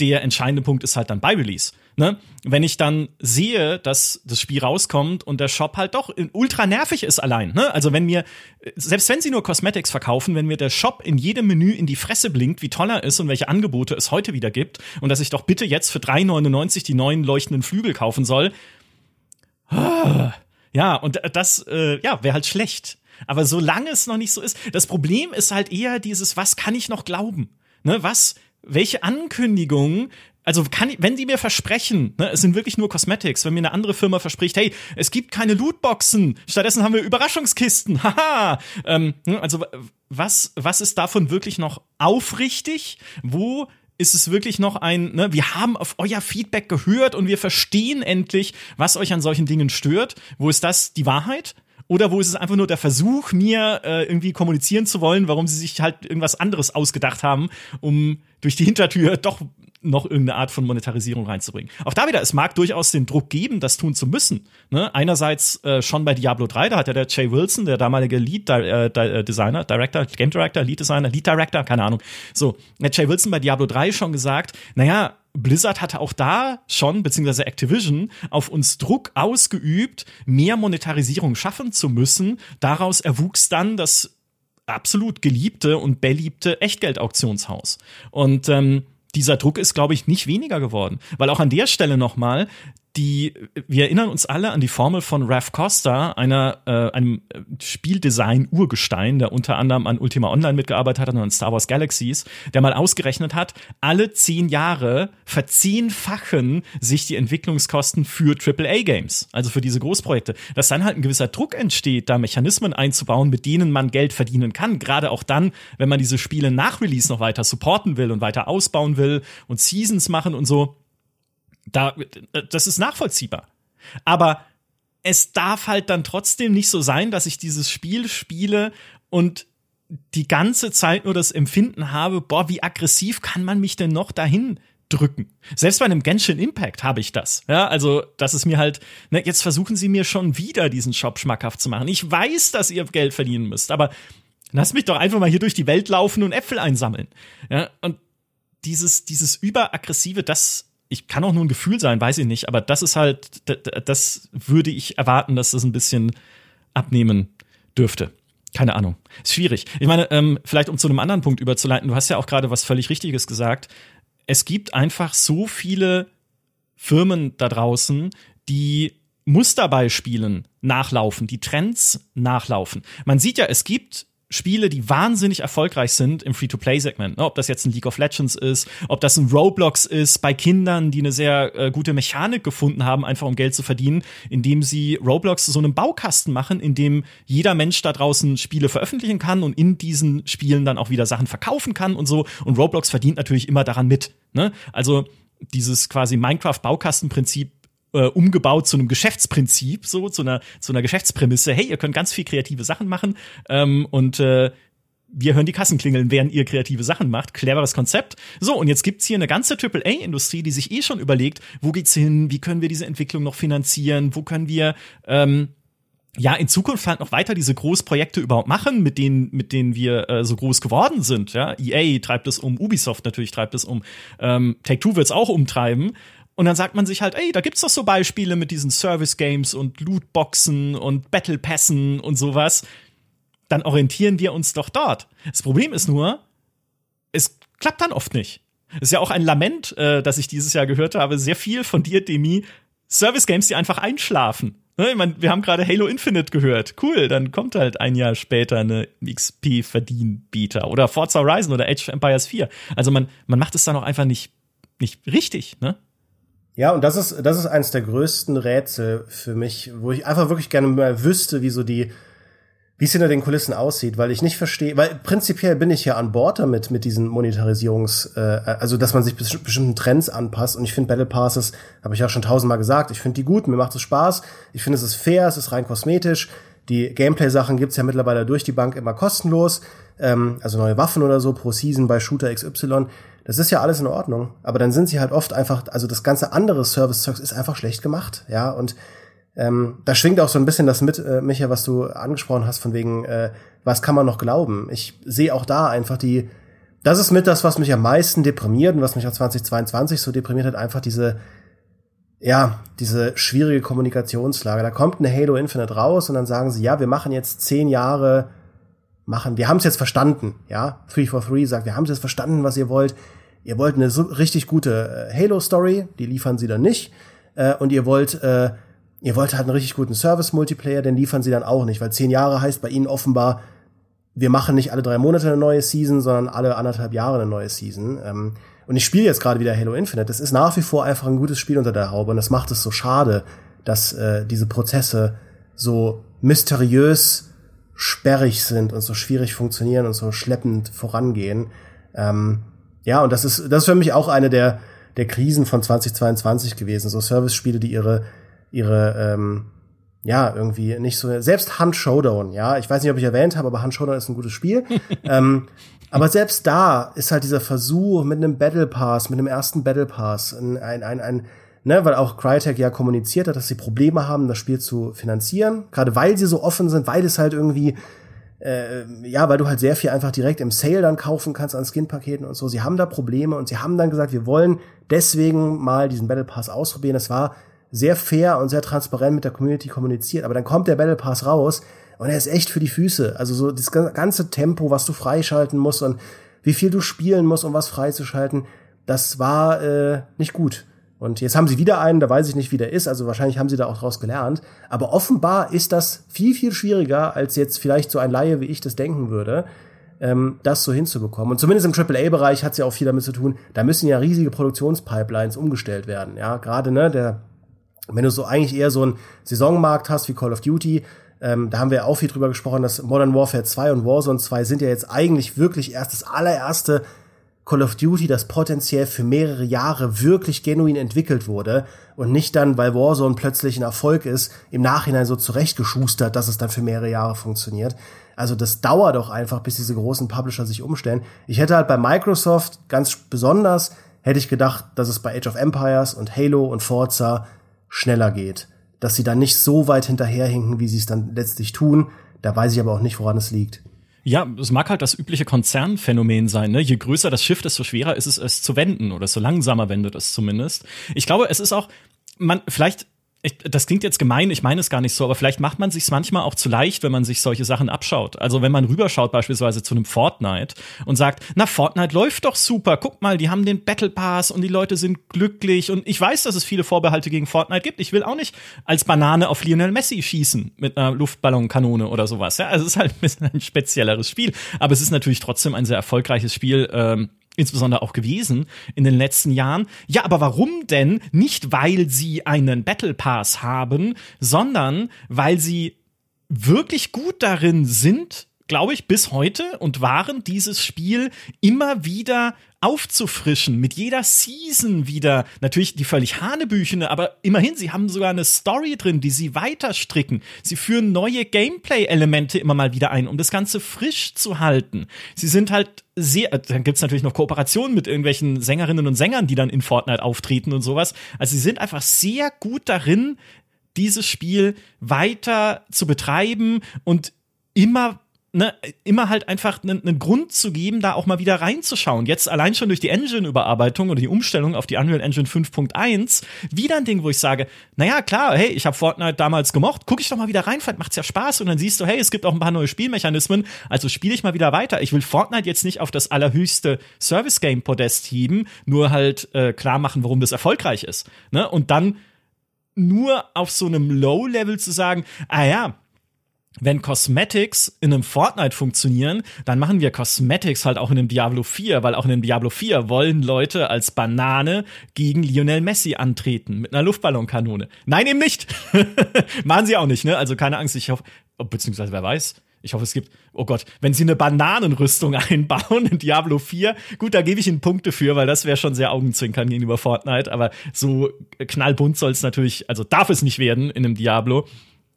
Der entscheidende Punkt ist halt dann bei Release. Ne? Wenn ich dann sehe, dass das Spiel rauskommt und der Shop halt doch ultra nervig ist allein. Ne? Also wenn mir, selbst wenn sie nur Cosmetics verkaufen, wenn mir der Shop in jedem Menü in die Fresse blinkt, wie toll er ist und welche Angebote es heute wieder gibt und dass ich doch bitte jetzt für 3,99 die neuen leuchtenden Flügel kaufen soll. Ja, und das, äh, ja, wäre halt schlecht. Aber solange es noch nicht so ist, das Problem ist halt eher dieses, was kann ich noch glauben? Ne, was welche Ankündigungen also kann, wenn die mir versprechen, ne, es sind wirklich nur Cosmetics, wenn mir eine andere Firma verspricht, hey, es gibt keine Lootboxen, stattdessen haben wir Überraschungskisten, haha. Ähm, ne, also was, was ist davon wirklich noch aufrichtig? Wo ist es wirklich noch ein, ne, wir haben auf euer Feedback gehört und wir verstehen endlich, was euch an solchen Dingen stört. Wo ist das die Wahrheit? Oder wo ist es einfach nur der Versuch, mir äh, irgendwie kommunizieren zu wollen, warum sie sich halt irgendwas anderes ausgedacht haben, um durch die Hintertür doch noch irgendeine Art von Monetarisierung reinzubringen. Auch da wieder, es mag durchaus den Druck geben, das tun zu müssen. Ne? Einerseits äh, schon bei Diablo 3, da hat ja der Jay Wilson, der damalige Lead äh, äh, Designer, Director, Game Director, Lead Designer, Lead Director, keine Ahnung. So, der Jay Wilson bei Diablo 3 schon gesagt, naja, Blizzard hatte auch da schon, beziehungsweise Activision, auf uns Druck ausgeübt, mehr Monetarisierung schaffen zu müssen. Daraus erwuchs dann das absolut geliebte und beliebte Echtgeld-Auktionshaus. Und ähm, dieser Druck ist, glaube ich, nicht weniger geworden. Weil auch an der Stelle nochmal, die, wir erinnern uns alle an die Formel von Ralph Costa, einer, äh, einem Spieldesign-Urgestein, der unter anderem an Ultima Online mitgearbeitet hat und an Star Wars Galaxies, der mal ausgerechnet hat, alle zehn Jahre verzehnfachen sich die Entwicklungskosten für AAA-Games, also für diese Großprojekte. Dass dann halt ein gewisser Druck entsteht, da Mechanismen einzubauen, mit denen man Geld verdienen kann, gerade auch dann, wenn man diese Spiele nach Release noch weiter supporten will und weiter ausbauen will und Seasons machen und so da, das ist nachvollziehbar. Aber es darf halt dann trotzdem nicht so sein, dass ich dieses Spiel spiele und die ganze Zeit nur das Empfinden habe, boah, wie aggressiv kann man mich denn noch dahin drücken? Selbst bei einem Genshin Impact habe ich das. Ja, also, das ist mir halt, ne, jetzt versuchen sie mir schon wieder diesen Shop schmackhaft zu machen. Ich weiß, dass ihr Geld verdienen müsst, aber lass mich doch einfach mal hier durch die Welt laufen und Äpfel einsammeln. Ja, und dieses, dieses überaggressive, das ich kann auch nur ein Gefühl sein, weiß ich nicht, aber das ist halt, das würde ich erwarten, dass das ein bisschen abnehmen dürfte. Keine Ahnung. Ist schwierig. Ich meine, ähm, vielleicht um zu einem anderen Punkt überzuleiten, du hast ja auch gerade was völlig Richtiges gesagt. Es gibt einfach so viele Firmen da draußen, die Musterbeispielen nachlaufen, die Trends nachlaufen. Man sieht ja, es gibt Spiele, die wahnsinnig erfolgreich sind im Free-to-Play-Segment. Ne? Ob das jetzt ein League of Legends ist, ob das ein Roblox ist, bei Kindern, die eine sehr äh, gute Mechanik gefunden haben, einfach um Geld zu verdienen, indem sie Roblox so einen Baukasten machen, in dem jeder Mensch da draußen Spiele veröffentlichen kann und in diesen Spielen dann auch wieder Sachen verkaufen kann und so. Und Roblox verdient natürlich immer daran mit. Ne? Also dieses quasi Minecraft-Baukastenprinzip äh, umgebaut zu einem Geschäftsprinzip, so zu einer zu einer Geschäftsprämisse. Hey, ihr könnt ganz viel kreative Sachen machen ähm, und äh, wir hören die Kassen klingeln, während ihr kreative Sachen macht. Cleveres Konzept. So, und jetzt gibt's hier eine ganze AAA-Industrie, die sich eh schon überlegt, wo geht's hin, wie können wir diese Entwicklung noch finanzieren, wo können wir ähm, ja, in Zukunft halt noch weiter diese Großprojekte überhaupt machen, mit denen, mit denen wir äh, so groß geworden sind. Ja, EA treibt es um, Ubisoft natürlich treibt es um, ähm, Take Two wird's auch umtreiben. Und dann sagt man sich halt, ey, da gibt's doch so Beispiele mit diesen Service Games und Lootboxen und Battle Passen und sowas. Dann orientieren wir uns doch dort. Das Problem ist nur, es klappt dann oft nicht. Ist ja auch ein Lament, äh, das ich dieses Jahr gehört habe, sehr viel von dir, Demi. Service Games, die einfach einschlafen. Ne, ich meine, wir haben gerade Halo Infinite gehört. Cool, dann kommt halt ein Jahr später eine XP-Verdienbieter oder Forza Horizon oder Age of Empires 4. Also man, man macht es dann auch einfach nicht, nicht richtig, ne? Ja, und das ist, das ist eines der größten Rätsel für mich, wo ich einfach wirklich gerne mal wüsste, wie so die, wie es hinter den Kulissen aussieht, weil ich nicht verstehe, weil prinzipiell bin ich ja an Bord damit, mit diesen Monetarisierungs, äh, also dass man sich bestimmten Trends anpasst. Und ich finde Battle Passes, habe ich ja schon tausendmal gesagt, ich finde die gut, mir macht es Spaß, ich finde es ist fair, es ist rein kosmetisch, die Gameplay-Sachen gibt's ja mittlerweile durch die Bank immer kostenlos, ähm, also neue Waffen oder so pro Season bei Shooter XY. Das ist ja alles in Ordnung, aber dann sind sie halt oft einfach, also das ganze andere Service-Zeugs ist einfach schlecht gemacht, ja, und ähm, da schwingt auch so ein bisschen das mit, äh, Micha, was du angesprochen hast, von wegen, äh, was kann man noch glauben? Ich sehe auch da einfach die, das ist mit das, was mich am meisten deprimiert und was mich auch 2022 so deprimiert hat, einfach diese, ja, diese schwierige Kommunikationslage. Da kommt eine Halo Infinite raus und dann sagen sie, ja, wir machen jetzt zehn Jahre machen. Wir haben es jetzt verstanden, ja. 343 sagt, wir haben es jetzt verstanden, was ihr wollt. Ihr wollt eine so richtig gute äh, Halo-Story, die liefern sie dann nicht. Äh, und ihr wollt, äh, ihr wollt halt einen richtig guten Service-Multiplayer, den liefern sie dann auch nicht, weil zehn Jahre heißt bei ihnen offenbar, wir machen nicht alle drei Monate eine neue Season, sondern alle anderthalb Jahre eine neue Season. Ähm, und ich spiele jetzt gerade wieder Halo Infinite, das ist nach wie vor einfach ein gutes Spiel unter der Haube und das macht es so schade, dass äh, diese Prozesse so mysteriös sperrig sind und so schwierig funktionieren und so schleppend vorangehen. Ähm, ja, und das ist, das ist für mich auch eine der, der Krisen von 2022 gewesen. So Service-Spiele, die ihre, ihre, ähm, ja, irgendwie nicht so, selbst Hunt Showdown, ja, ich weiß nicht, ob ich erwähnt habe, aber Hunt Showdown ist ein gutes Spiel. ähm, aber selbst da ist halt dieser Versuch mit einem Battle Pass, mit einem ersten Battle Pass, ein, ein, ein, ein ne, weil auch Crytek ja kommuniziert hat, dass sie Probleme haben, das Spiel zu finanzieren, gerade weil sie so offen sind, weil es halt irgendwie äh, ja, weil du halt sehr viel einfach direkt im Sale dann kaufen kannst an Skin-Paketen und so. Sie haben da Probleme und sie haben dann gesagt, wir wollen deswegen mal diesen Battle Pass ausprobieren. Es war sehr fair und sehr transparent mit der Community kommuniziert, aber dann kommt der Battle Pass raus und er ist echt für die Füße. Also so das ganze Tempo, was du freischalten musst und wie viel du spielen musst, um was freizuschalten, das war äh, nicht gut. Und jetzt haben sie wieder einen, da weiß ich nicht, wie der ist, also wahrscheinlich haben sie da auch draus gelernt. Aber offenbar ist das viel, viel schwieriger, als jetzt vielleicht so ein Laie wie ich das denken würde, ähm, das so hinzubekommen. Und zumindest im AAA-Bereich hat es ja auch viel damit zu tun, da müssen ja riesige Produktionspipelines umgestellt werden. Ja, gerade, ne, der, wenn du so eigentlich eher so einen Saisonmarkt hast wie Call of Duty, ähm, da haben wir auch viel drüber gesprochen, dass Modern Warfare 2 und Warzone 2 sind ja jetzt eigentlich wirklich erst das allererste Call of Duty, das potenziell für mehrere Jahre wirklich genuin entwickelt wurde und nicht dann, weil Warzone plötzlich ein Erfolg ist, im Nachhinein so zurechtgeschustert, dass es dann für mehrere Jahre funktioniert. Also das dauert doch einfach, bis diese großen Publisher sich umstellen. Ich hätte halt bei Microsoft ganz besonders, hätte ich gedacht, dass es bei Age of Empires und Halo und Forza schneller geht. Dass sie dann nicht so weit hinterherhinken, wie sie es dann letztlich tun. Da weiß ich aber auch nicht, woran es liegt. Ja, es mag halt das übliche Konzernphänomen sein. Ne? Je größer das Schiff, desto schwerer ist es, es zu wenden oder so langsamer wendet es zumindest. Ich glaube, es ist auch, man, vielleicht ich, das klingt jetzt gemein, ich meine es gar nicht so, aber vielleicht macht man sich manchmal auch zu leicht, wenn man sich solche Sachen abschaut. Also wenn man rüberschaut beispielsweise zu einem Fortnite und sagt, na Fortnite läuft doch super, guck mal, die haben den Battle Pass und die Leute sind glücklich und ich weiß, dass es viele Vorbehalte gegen Fortnite gibt. Ich will auch nicht als Banane auf Lionel Messi schießen mit einer Luftballonkanone oder sowas. Ja, also es ist halt ein bisschen ein spezielleres Spiel, aber es ist natürlich trotzdem ein sehr erfolgreiches Spiel. Ähm, insbesondere auch gewesen in den letzten Jahren. Ja, aber warum denn? Nicht, weil sie einen Battle Pass haben, sondern weil sie wirklich gut darin sind, glaube ich, bis heute und waren dieses Spiel immer wieder aufzufrischen, mit jeder Season wieder. Natürlich die völlig Hanebüchene, aber immerhin, sie haben sogar eine Story drin, die sie weiter stricken. Sie führen neue Gameplay-Elemente immer mal wieder ein, um das Ganze frisch zu halten. Sie sind halt sehr, äh, dann gibt's natürlich noch Kooperationen mit irgendwelchen Sängerinnen und Sängern, die dann in Fortnite auftreten und sowas. Also sie sind einfach sehr gut darin, dieses Spiel weiter zu betreiben und immer ne, immer halt einfach einen, einen Grund zu geben, da auch mal wieder reinzuschauen. Jetzt allein schon durch die Engine-Überarbeitung oder die Umstellung auf die Unreal Engine 5.1 wieder ein Ding, wo ich sage, naja, klar, hey, ich habe Fortnite damals gemocht, guck ich doch mal wieder rein, vielleicht macht's ja Spaß und dann siehst du, hey, es gibt auch ein paar neue Spielmechanismen, also spiele ich mal wieder weiter. Ich will Fortnite jetzt nicht auf das allerhöchste Service-Game-Podest heben, nur halt äh, klar machen, warum das erfolgreich ist. Ne? Und dann nur auf so einem Low-Level zu sagen, ah ja, wenn Cosmetics in einem Fortnite funktionieren, dann machen wir Cosmetics halt auch in einem Diablo 4, weil auch in einem Diablo 4 wollen Leute als Banane gegen Lionel Messi antreten mit einer Luftballonkanone. Nein, eben nicht. machen sie auch nicht, ne? Also keine Angst, ich hoffe, oh, beziehungsweise wer weiß. Ich hoffe, es gibt, oh Gott, wenn sie eine Bananenrüstung einbauen in Diablo 4, gut, da gebe ich ihnen Punkte für, weil das wäre schon sehr augenzwinkern gegenüber Fortnite, aber so knallbunt soll es natürlich, also darf es nicht werden in einem Diablo.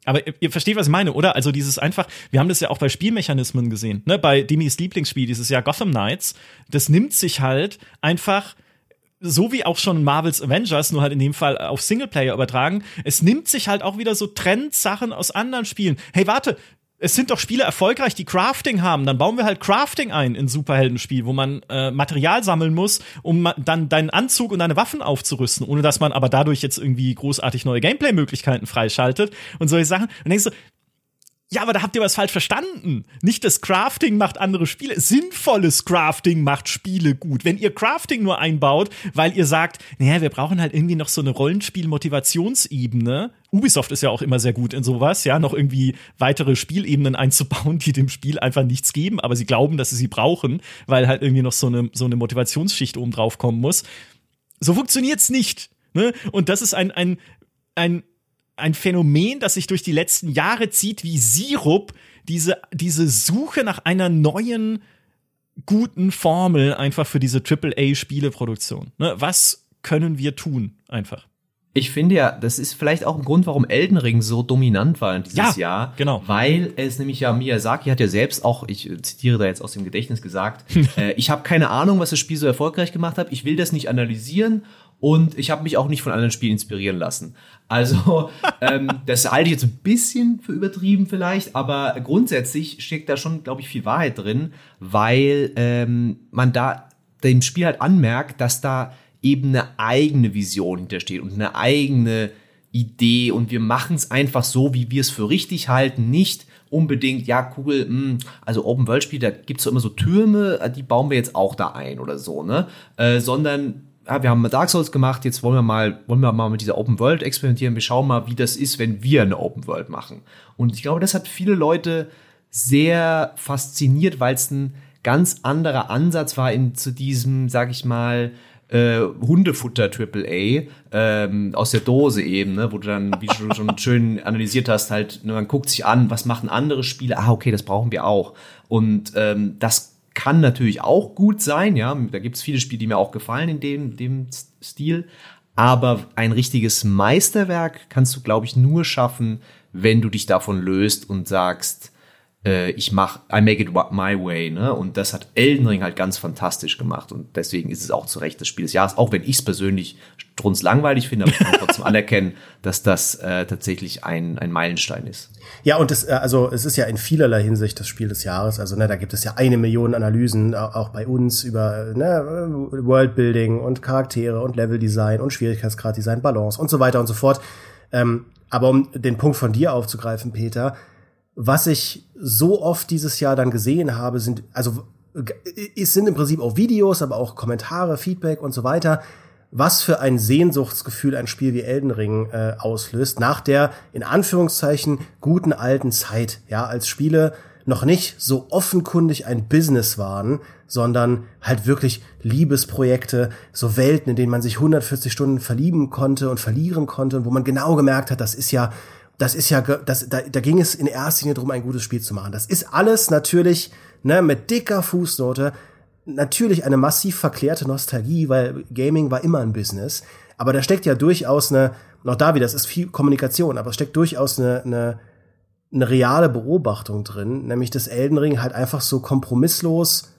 Aber ihr, versteht, was ich meine, oder? Also dieses einfach, wir haben das ja auch bei Spielmechanismen gesehen, ne? Bei Demis Lieblingsspiel dieses Jahr Gotham Knights, das nimmt sich halt einfach so wie auch schon Marvels Avengers, nur halt in dem Fall auf Singleplayer übertragen, es nimmt sich halt auch wieder so Trendsachen aus anderen Spielen. Hey, warte, es sind doch Spiele erfolgreich, die Crafting haben. Dann bauen wir halt Crafting ein in Superheldenspiel, wo man äh, Material sammeln muss, um dann deinen Anzug und deine Waffen aufzurüsten, ohne dass man aber dadurch jetzt irgendwie großartig neue Gameplay-Möglichkeiten freischaltet und solche Sachen. Und denkst du, Ja, aber da habt ihr was falsch verstanden. Nicht das Crafting macht andere Spiele. Sinnvolles Crafting macht Spiele gut. Wenn ihr Crafting nur einbaut, weil ihr sagt, naja, wir brauchen halt irgendwie noch so eine Rollenspiel-Motivationsebene. Ubisoft ist ja auch immer sehr gut in sowas, ja, noch irgendwie weitere Spielebenen einzubauen, die dem Spiel einfach nichts geben, aber sie glauben, dass sie sie brauchen, weil halt irgendwie noch so eine, so eine Motivationsschicht oben drauf kommen muss. So funktioniert's nicht. Ne? Und das ist ein, ein, ein ein Phänomen, das sich durch die letzten Jahre zieht, wie Sirup, diese, diese Suche nach einer neuen guten Formel einfach für diese AAA-Spieleproduktion. Ne? Was können wir tun einfach? Ich finde ja, das ist vielleicht auch ein Grund, warum Elden Ring so dominant war dieses Ja, Jahr. genau. Weil es nämlich ja Miyazaki hat ja selbst auch, ich zitiere da jetzt aus dem Gedächtnis gesagt, äh, ich habe keine Ahnung, was das Spiel so erfolgreich gemacht hat. Ich will das nicht analysieren und ich habe mich auch nicht von anderen Spielen inspirieren lassen. Also ähm, das halte ich jetzt ein bisschen für übertrieben vielleicht, aber grundsätzlich steckt da schon, glaube ich, viel Wahrheit drin, weil ähm, man da dem Spiel halt anmerkt, dass da eben eine eigene Vision hintersteht und eine eigene Idee und wir machen es einfach so, wie wir es für richtig halten, nicht unbedingt, ja, cool, mh, also Open World Spiel, da gibt's so immer so Türme, die bauen wir jetzt auch da ein oder so, ne? Äh, sondern ja, wir haben Dark Souls gemacht, jetzt wollen wir mal, wollen wir mal mit dieser Open World experimentieren. Wir schauen mal, wie das ist, wenn wir eine Open World machen. Und ich glaube, das hat viele Leute sehr fasziniert, weil es ein ganz anderer Ansatz war in zu diesem, sag ich mal, äh, Hundefutter AAA ähm, aus der Dose eben, ne, wo du dann, wie du schon schön analysiert hast, halt, ne, man guckt sich an, was machen andere Spiele, ah, okay, das brauchen wir auch. Und ähm, das kann natürlich auch gut sein, ja. Da gibt es viele Spiele, die mir auch gefallen in dem, dem Stil. Aber ein richtiges Meisterwerk kannst du, glaube ich, nur schaffen, wenn du dich davon löst und sagst, äh, ich mach, I make it my way, ne? Und das hat Elden Ring halt ganz fantastisch gemacht und deswegen ist es auch zu Recht das Spiel des Jahres, auch wenn ich es persönlich strunzlangweilig finde, aber ich kann trotzdem anerkennen, dass das äh, tatsächlich ein, ein Meilenstein ist. Ja, und das, äh, also es ist ja in vielerlei Hinsicht das Spiel des Jahres. Also ne, da gibt es ja eine Million Analysen, auch bei uns über ne, Worldbuilding und Charaktere und Leveldesign und Schwierigkeitsgraddesign, Balance und so weiter und so fort. Ähm, aber um den Punkt von dir aufzugreifen, Peter, was ich so oft dieses Jahr dann gesehen habe, sind, also es sind im Prinzip auch Videos, aber auch Kommentare, Feedback und so weiter, was für ein Sehnsuchtsgefühl ein Spiel wie Elden Ring äh, auslöst, nach der in Anführungszeichen guten alten Zeit, ja, als Spiele noch nicht so offenkundig ein Business waren, sondern halt wirklich Liebesprojekte, so Welten, in denen man sich 140 Stunden verlieben konnte und verlieren konnte und wo man genau gemerkt hat, das ist ja das ist ja, das, da, da ging es in erster Linie darum, ein gutes Spiel zu machen. Das ist alles natürlich ne, mit dicker Fußnote, natürlich eine massiv verklärte Nostalgie, weil Gaming war immer ein Business. Aber da steckt ja durchaus eine, noch da wieder, das ist viel Kommunikation, aber es steckt durchaus eine, eine, eine reale Beobachtung drin, nämlich dass Elden Ring halt einfach so kompromisslos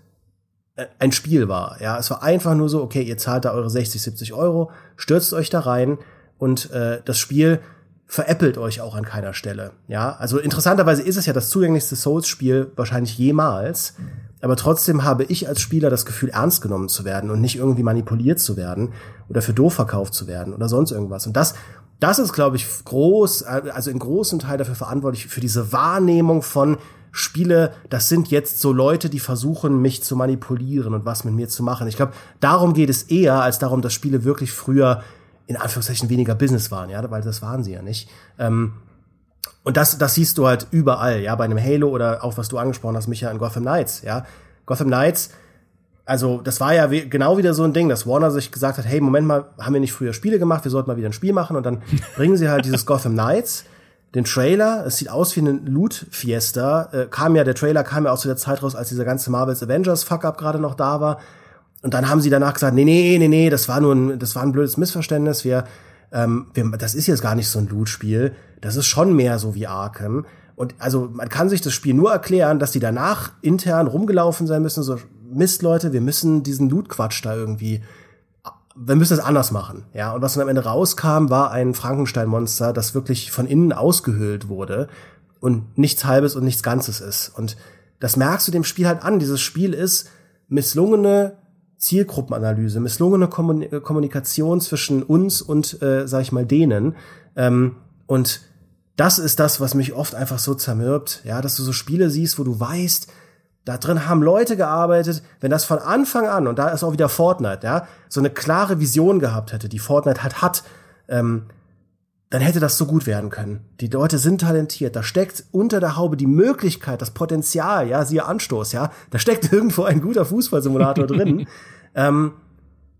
äh, ein Spiel war. Ja, es war einfach nur so, okay, ihr zahlt da eure 60, 70 Euro, stürzt euch da rein und äh, das Spiel veräppelt euch auch an keiner Stelle. Ja, also interessanterweise ist es ja das zugänglichste Souls-Spiel wahrscheinlich jemals. Aber trotzdem habe ich als Spieler das Gefühl, ernst genommen zu werden und nicht irgendwie manipuliert zu werden oder für doof verkauft zu werden oder sonst irgendwas. Und das, das ist, glaube ich, groß, also in großem Teil dafür verantwortlich für diese Wahrnehmung von Spiele, das sind jetzt so Leute, die versuchen, mich zu manipulieren und was mit mir zu machen. Ich glaube, darum geht es eher, als darum, dass Spiele wirklich früher in Anführungszeichen weniger Business waren, ja, weil das waren sie ja nicht. Ähm, und das, das siehst du halt überall, ja, bei einem Halo oder auch was du angesprochen hast, Micha, in Gotham Knights, ja. Gotham Knights, also das war ja genau wieder so ein Ding, dass Warner sich gesagt hat, hey, Moment mal, haben wir nicht früher Spiele gemacht, wir sollten mal wieder ein Spiel machen und dann bringen sie halt dieses Gotham Knights, den Trailer, es sieht aus wie ein Loot-Fiesta, äh, kam ja, der Trailer kam ja auch zu der Zeit raus, als dieser ganze Marvels Avengers Fuck-Up gerade noch da war und dann haben sie danach gesagt, nee, nee, nee, nee, das war nur ein, das war ein blödes Missverständnis. Wir, ähm, wir, das ist jetzt gar nicht so ein Loot-Spiel. Das ist schon mehr so wie Arkham. Und also man kann sich das Spiel nur erklären, dass die danach intern rumgelaufen sein müssen, so Mist, Leute, wir müssen diesen Loot-Quatsch da irgendwie, wir müssen das anders machen. Ja, und was dann am Ende rauskam, war ein Frankenstein-Monster, das wirklich von innen ausgehöhlt wurde und nichts Halbes und nichts Ganzes ist. Und das merkst du dem Spiel halt an. Dieses Spiel ist misslungene Zielgruppenanalyse, misslungene Kommunikation zwischen uns und, äh, sag ich mal, denen. Ähm, und das ist das, was mich oft einfach so zermürbt, ja, dass du so Spiele siehst, wo du weißt, da drin haben Leute gearbeitet, wenn das von Anfang an, und da ist auch wieder Fortnite, ja, so eine klare Vision gehabt hätte, die Fortnite halt hat, ähm, dann hätte das so gut werden können. Die Leute sind talentiert. Da steckt unter der Haube die Möglichkeit, das Potenzial, ja, siehe Anstoß, ja. Da steckt irgendwo ein guter Fußballsimulator drin. Ähm,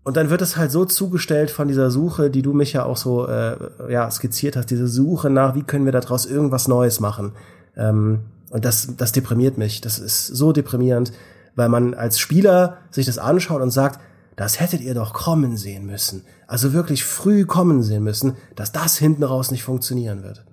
und dann wird es halt so zugestellt von dieser Suche, die du mich ja auch so äh, ja, skizziert hast, diese Suche nach, wie können wir daraus irgendwas Neues machen. Ähm, und das, das deprimiert mich. Das ist so deprimierend, weil man als Spieler sich das anschaut und sagt, das hättet ihr doch kommen sehen müssen. Also wirklich früh kommen sehen müssen, dass das hinten raus nicht funktionieren wird.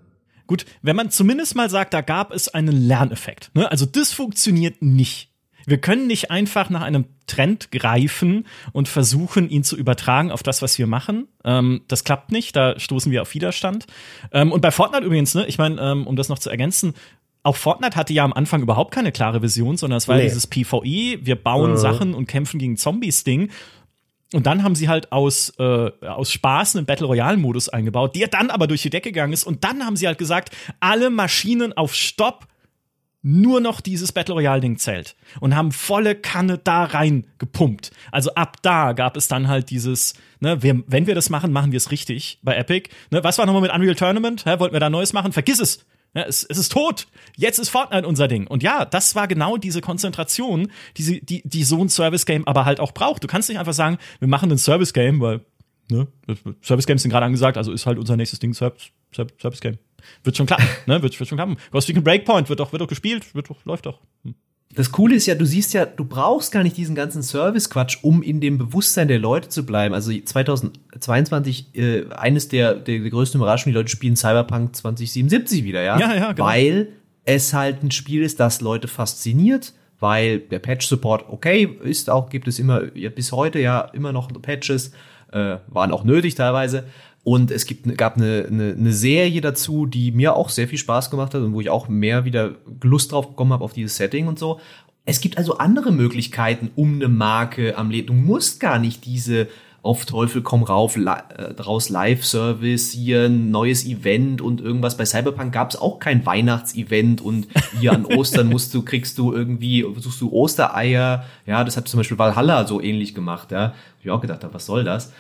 Gut, wenn man zumindest mal sagt, da gab es einen Lerneffekt. Ne? Also das funktioniert nicht. Wir können nicht einfach nach einem Trend greifen und versuchen, ihn zu übertragen auf das, was wir machen. Ähm, das klappt nicht, da stoßen wir auf Widerstand. Ähm, und bei Fortnite übrigens, ne, ich meine, ähm, um das noch zu ergänzen, auch Fortnite hatte ja am Anfang überhaupt keine klare Vision, sondern es war nee. dieses PvE, wir bauen mhm. Sachen und kämpfen gegen Zombies-Ding. Und dann haben sie halt aus, äh, aus Spaß einen Battle Royale-Modus eingebaut, der dann aber durch die Decke gegangen ist. Und dann haben sie halt gesagt, alle Maschinen auf Stopp, nur noch dieses Battle Royale-Ding zählt. Und haben volle Kanne da rein gepumpt. Also ab da gab es dann halt dieses, ne, wir, wenn wir das machen, machen wir es richtig bei Epic. Ne, was war nochmal mit Unreal Tournament? Hä, wollten wir da Neues machen? Vergiss es. Ja, es, es ist tot. Jetzt ist Fortnite unser Ding. Und ja, das war genau diese Konzentration, die, die, die so ein Service-Game aber halt auch braucht. Du kannst nicht einfach sagen, wir machen ein Service-Game, weil ne, Service-Games sind gerade angesagt, also ist halt unser nächstes Ding Service-Game. Wird schon klappen, ne? Wird, wird schon klappen. Ghost Recon Breakpoint wird doch, wird doch gespielt, wird doch, läuft doch. Hm. Das Coole ist ja, du siehst ja, du brauchst gar nicht diesen ganzen Service-Quatsch, um in dem Bewusstsein der Leute zu bleiben. Also 2022, äh, eines der, der, der größten Überraschungen, die Leute spielen Cyberpunk 2077 wieder, ja? Ja, ja, genau. Weil es halt ein Spiel ist, das Leute fasziniert, weil der Patch-Support okay ist, auch gibt es immer, ja, bis heute ja immer noch Patches, äh, waren auch nötig teilweise. Und es gibt, gab eine, eine, eine Serie dazu, die mir auch sehr viel Spaß gemacht hat und wo ich auch mehr wieder Lust drauf bekommen habe auf dieses Setting und so. Es gibt also andere Möglichkeiten, um eine Marke am Leben. Du musst gar nicht diese auf Teufel komm rauf, li äh, draus Live-Service, hier ein neues Event und irgendwas. Bei Cyberpunk gab es auch kein Weihnachtsevent und hier an Ostern musst du, kriegst du irgendwie, suchst du Ostereier. Ja, das hat zum Beispiel Valhalla so ähnlich gemacht, ja. Ich auch gedacht was soll das?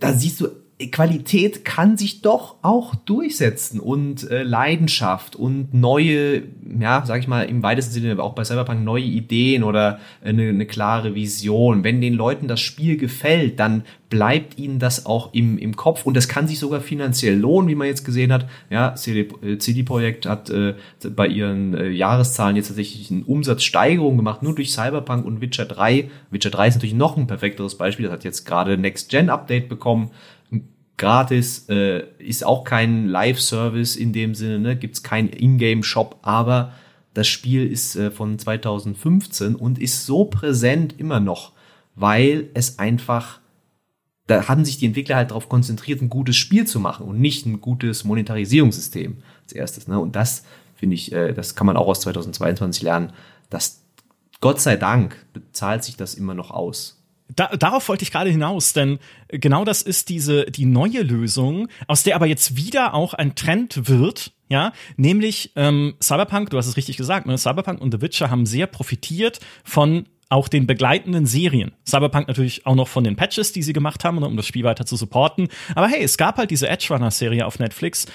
Da siehst du Qualität kann sich doch auch durchsetzen und äh, Leidenschaft und neue, ja, sag ich mal, im weitesten Sinne auch bei Cyberpunk neue Ideen oder eine, eine klare Vision. Wenn den Leuten das Spiel gefällt, dann bleibt ihnen das auch im, im Kopf und das kann sich sogar finanziell lohnen, wie man jetzt gesehen hat. Ja, CD, äh, CD Projekt hat äh, bei ihren äh, Jahreszahlen jetzt tatsächlich eine Umsatzsteigerung gemacht, nur durch Cyberpunk und Witcher 3. Witcher 3 ist natürlich noch ein perfekteres Beispiel, das hat jetzt gerade Next-Gen-Update bekommen gratis, äh, ist auch kein Live-Service in dem Sinne, ne? gibt es keinen Ingame-Shop, aber das Spiel ist äh, von 2015 und ist so präsent immer noch, weil es einfach, da haben sich die Entwickler halt darauf konzentriert, ein gutes Spiel zu machen und nicht ein gutes Monetarisierungssystem als erstes. Ne? Und das finde ich, äh, das kann man auch aus 2022 lernen, dass Gott sei Dank bezahlt sich das immer noch aus da, darauf wollte ich gerade hinaus, denn genau das ist diese die neue Lösung, aus der aber jetzt wieder auch ein Trend wird, ja, nämlich ähm, Cyberpunk. Du hast es richtig gesagt, ne? Cyberpunk und The Witcher haben sehr profitiert von auch den begleitenden Serien. Cyberpunk natürlich auch noch von den Patches, die sie gemacht haben, um das Spiel weiter zu supporten. Aber hey, es gab halt diese Edge Runner Serie auf Netflix,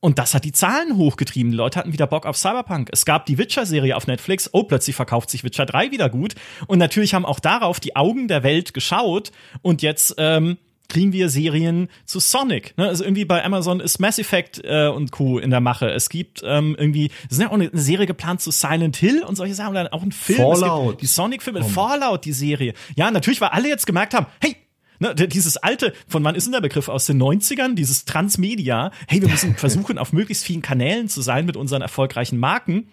und das hat die Zahlen hochgetrieben. Die Leute hatten wieder Bock auf Cyberpunk. Es gab die Witcher-Serie auf Netflix. Oh, plötzlich verkauft sich Witcher 3 wieder gut. Und natürlich haben auch darauf die Augen der Welt geschaut. Und jetzt ähm, kriegen wir Serien zu Sonic. Ne? Also irgendwie bei Amazon ist Mass Effect äh, und Co. in der Mache. Es gibt ähm, irgendwie, es ist ja auch eine, Serie geplant zu Silent Hill und solche Sachen. Und dann auch ein Film. Fallout. die Sonic-Filme, oh. Fallout, die Serie. Ja, natürlich, weil alle jetzt gemerkt haben, hey, Ne, dieses alte, von wann ist denn der Begriff? Aus den 90ern, dieses Transmedia. Hey, wir müssen versuchen, auf möglichst vielen Kanälen zu sein mit unseren erfolgreichen Marken.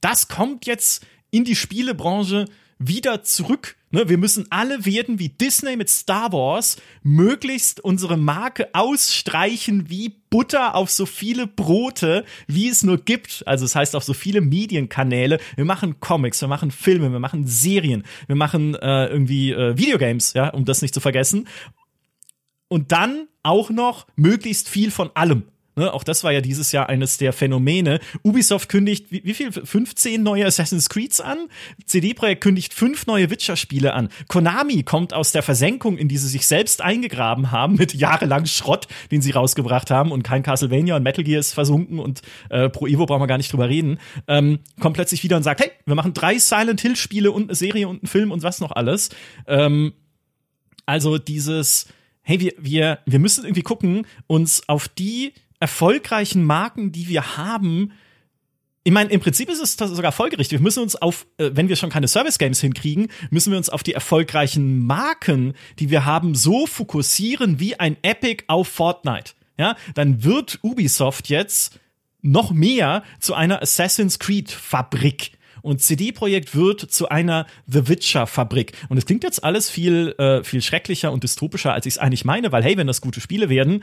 Das kommt jetzt in die Spielebranche wieder zurück. Ne, wir müssen alle werden wie Disney mit Star Wars, möglichst unsere Marke ausstreichen wie Butter auf so viele Brote, wie es nur gibt. Also das heißt auf so viele Medienkanäle. Wir machen Comics, wir machen Filme, wir machen Serien, wir machen äh, irgendwie äh, Videogames, ja, um das nicht zu vergessen. Und dann auch noch möglichst viel von allem. Ne? Auch das war ja dieses Jahr eines der Phänomene. Ubisoft kündigt, wie, wie viel? 15 neue Assassin's Creeds an. CD Projekt kündigt fünf neue Witcher-Spiele an. Konami kommt aus der Versenkung, in die sie sich selbst eingegraben haben, mit jahrelang Schrott, den sie rausgebracht haben. Und kein Castlevania und Metal Gear ist versunken und äh, Pro Evo brauchen wir gar nicht drüber reden. Ähm, kommt plötzlich wieder und sagt, hey, wir machen drei Silent Hill-Spiele und eine Serie und einen Film und was noch alles. Ähm, also dieses, hey, wir, wir, wir müssen irgendwie gucken, uns auf die erfolgreichen Marken, die wir haben, ich meine, im Prinzip ist es sogar folgerichtig. Wir müssen uns auf, äh, wenn wir schon keine Service Games hinkriegen, müssen wir uns auf die erfolgreichen Marken, die wir haben, so fokussieren wie ein Epic auf Fortnite. Ja, dann wird Ubisoft jetzt noch mehr zu einer Assassin's Creed Fabrik. Und CD Projekt wird zu einer The Witcher Fabrik. Und es klingt jetzt alles viel, äh, viel schrecklicher und dystopischer, als ich es eigentlich meine, weil hey, wenn das gute Spiele werden,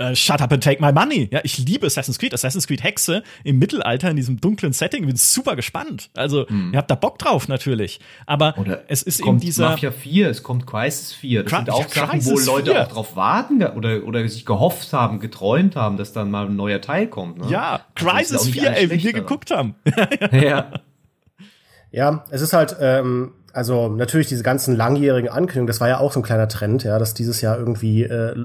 Uh, shut up and take my money. Ja, ich liebe Assassin's Creed. Assassin's Creed Hexe im Mittelalter in diesem dunklen Setting. Bin super gespannt. Also, hm. ihr habt da Bock drauf natürlich. Aber Oder es ist eben dieser. Mafia 4, es kommt Crisis 4. Das Cry sind auch Sachen, wo Leute 4. auch drauf warten oder, oder sich gehofft haben, geträumt haben, dass dann mal ein neuer Teil kommt. Ne? Ja, also Crisis 4, ey, wie wir geguckt haben. ja. Ja, es ist halt, ähm, also natürlich diese ganzen langjährigen Ankündigungen, das war ja auch so ein kleiner Trend, ja, dass dieses Jahr irgendwie äh,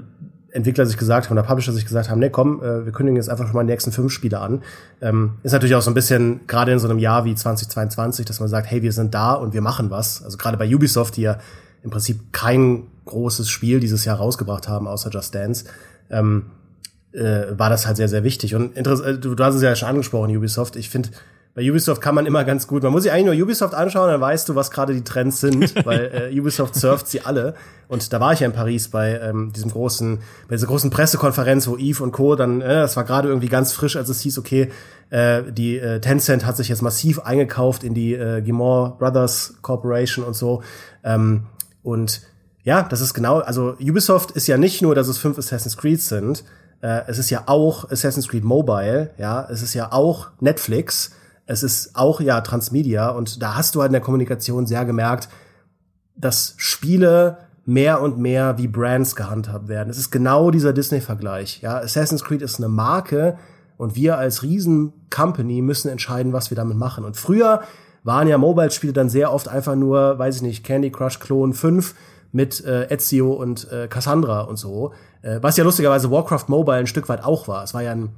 Entwickler sich gesagt haben, oder Publisher sich gesagt haben, nee, komm, äh, wir kündigen jetzt einfach schon mal die nächsten fünf Spiele an. Ähm, ist natürlich auch so ein bisschen, gerade in so einem Jahr wie 2022, dass man sagt, hey, wir sind da und wir machen was. Also gerade bei Ubisoft, die ja im Prinzip kein großes Spiel dieses Jahr rausgebracht haben, außer Just Dance, ähm, äh, war das halt sehr, sehr wichtig. Und äh, du, du hast es ja schon angesprochen, Ubisoft. Ich finde, bei Ubisoft kann man immer ganz gut, man muss sich eigentlich nur Ubisoft anschauen, dann weißt du, was gerade die Trends sind, weil äh, Ubisoft surft sie alle. Und da war ich ja in Paris bei ähm, diesem großen, bei dieser großen Pressekonferenz, wo Eve und Co. dann, äh, das war gerade irgendwie ganz frisch, als es hieß, okay, äh, die äh, Tencent hat sich jetzt massiv eingekauft in die äh, Gimor Brothers Corporation und so. Ähm, und ja, das ist genau, also Ubisoft ist ja nicht nur, dass es fünf Assassin's Creed sind, äh, es ist ja auch Assassin's Creed Mobile, ja, es ist ja auch Netflix, es ist auch ja Transmedia und da hast du halt in der Kommunikation sehr gemerkt, dass Spiele mehr und mehr wie Brands gehandhabt werden. Es ist genau dieser Disney-Vergleich. Ja, Assassin's Creed ist eine Marke und wir als Riesen-Company müssen entscheiden, was wir damit machen. Und früher waren ja Mobile-Spiele dann sehr oft einfach nur, weiß ich nicht, Candy Crush Clone 5 mit äh, Ezio und äh, Cassandra und so. Äh, was ja lustigerweise Warcraft Mobile ein Stück weit auch war. Es war ja ein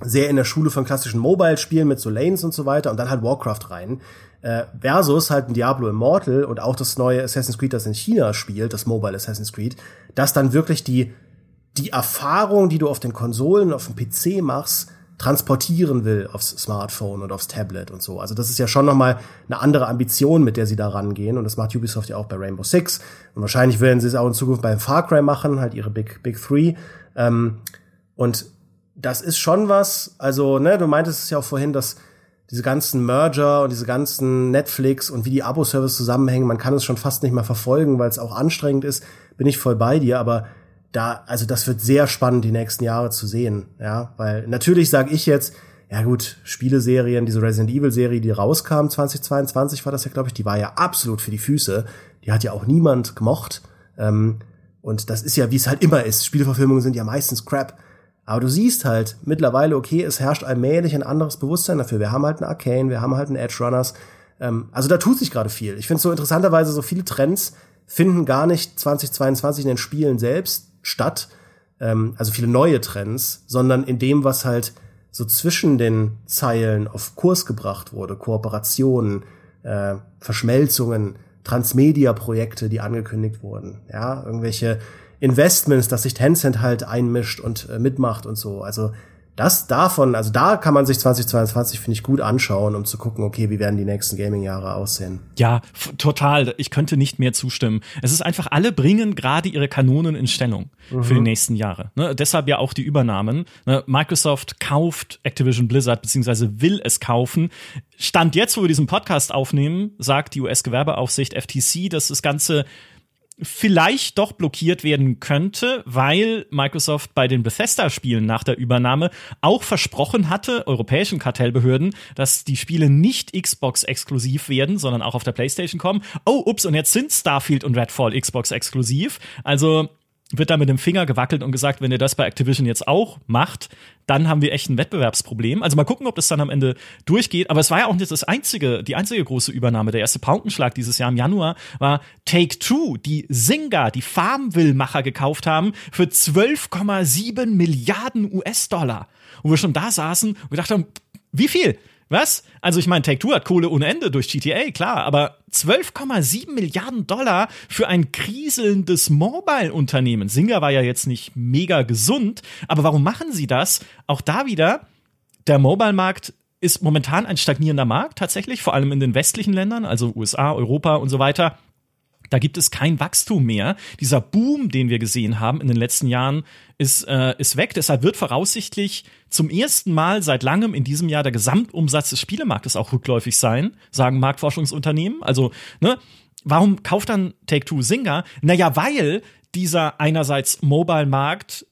sehr in der Schule von klassischen Mobile-Spielen mit so Lanes und so weiter und dann halt Warcraft rein. Äh, versus halt ein Diablo Immortal und auch das neue Assassin's Creed, das in China spielt, das Mobile Assassin's Creed, das dann wirklich die, die Erfahrung, die du auf den Konsolen, auf dem PC machst, transportieren will aufs Smartphone und aufs Tablet und so. Also das ist ja schon nochmal eine andere Ambition, mit der sie da rangehen. Und das macht Ubisoft ja auch bei Rainbow Six. Und wahrscheinlich werden sie es auch in Zukunft bei Far Cry machen, halt ihre Big, Big Three. Ähm, und das ist schon was, also, ne, du meintest es ja auch vorhin, dass diese ganzen Merger und diese ganzen Netflix und wie die Abo-Service zusammenhängen, man kann es schon fast nicht mehr verfolgen, weil es auch anstrengend ist, bin ich voll bei dir, aber da, also das wird sehr spannend, die nächsten Jahre zu sehen, ja, weil natürlich sage ich jetzt, ja gut, Spieleserien, diese Resident Evil Serie, die rauskam 2022 war das ja, glaube ich, die war ja absolut für die Füße, die hat ja auch niemand gemocht, ähm, und das ist ja, wie es halt immer ist, Spieleverfilmungen sind ja meistens Crap, aber du siehst halt mittlerweile, okay, es herrscht allmählich ein anderes Bewusstsein dafür. Wir haben halt einen Arcane, wir haben halt einen Edge Runners. Ähm, also da tut sich gerade viel. Ich finde so interessanterweise, so viele Trends finden gar nicht 2022 in den Spielen selbst statt, ähm, also viele neue Trends, sondern in dem, was halt so zwischen den Zeilen auf Kurs gebracht wurde. Kooperationen, äh, Verschmelzungen, Transmedia-Projekte, die angekündigt wurden. Ja, irgendwelche Investments, dass sich Tencent halt einmischt und äh, mitmacht und so. Also das davon, also da kann man sich 2022, finde ich, gut anschauen, um zu gucken, okay, wie werden die nächsten Gaming-Jahre aussehen. Ja, total. Ich könnte nicht mehr zustimmen. Es ist einfach, alle bringen gerade ihre Kanonen in Stellung mhm. für die nächsten Jahre. Ne? Deshalb ja auch die Übernahmen. Ne? Microsoft kauft Activision Blizzard, beziehungsweise will es kaufen. Stand jetzt, wo wir diesen Podcast aufnehmen, sagt die US-Gewerbeaufsicht FTC, dass das Ganze vielleicht doch blockiert werden könnte, weil Microsoft bei den Bethesda-Spielen nach der Übernahme auch versprochen hatte, europäischen Kartellbehörden, dass die Spiele nicht Xbox-exklusiv werden, sondern auch auf der PlayStation kommen. Oh, ups, und jetzt sind Starfield und Redfall Xbox-exklusiv. Also wird da mit dem Finger gewackelt und gesagt, wenn ihr das bei Activision jetzt auch macht, dann haben wir echt ein Wettbewerbsproblem. Also mal gucken, ob das dann am Ende durchgeht. Aber es war ja auch nicht das einzige, die einzige große Übernahme. Der erste Paukenschlag dieses Jahr im Januar war Take Two, die Zynga, die Farmville-Macher gekauft haben für 12,7 Milliarden US-Dollar. Und wir schon da saßen und gedacht haben, wie viel? Was? Also ich meine, Take-Two hat Kohle ohne Ende durch GTA, klar, aber 12,7 Milliarden Dollar für ein kriselndes Mobile-Unternehmen. Singer war ja jetzt nicht mega gesund, aber warum machen sie das? Auch da wieder, der Mobile-Markt ist momentan ein stagnierender Markt tatsächlich, vor allem in den westlichen Ländern, also USA, Europa und so weiter. Da gibt es kein Wachstum mehr. Dieser Boom, den wir gesehen haben in den letzten Jahren, ist, äh, ist weg. Deshalb wird voraussichtlich zum ersten Mal seit langem in diesem Jahr der Gesamtumsatz des Spielemarktes auch rückläufig sein, sagen Marktforschungsunternehmen. Also, ne, warum kauft dann Take-Two Singer? Naja, weil dieser einerseits Mobile-Markt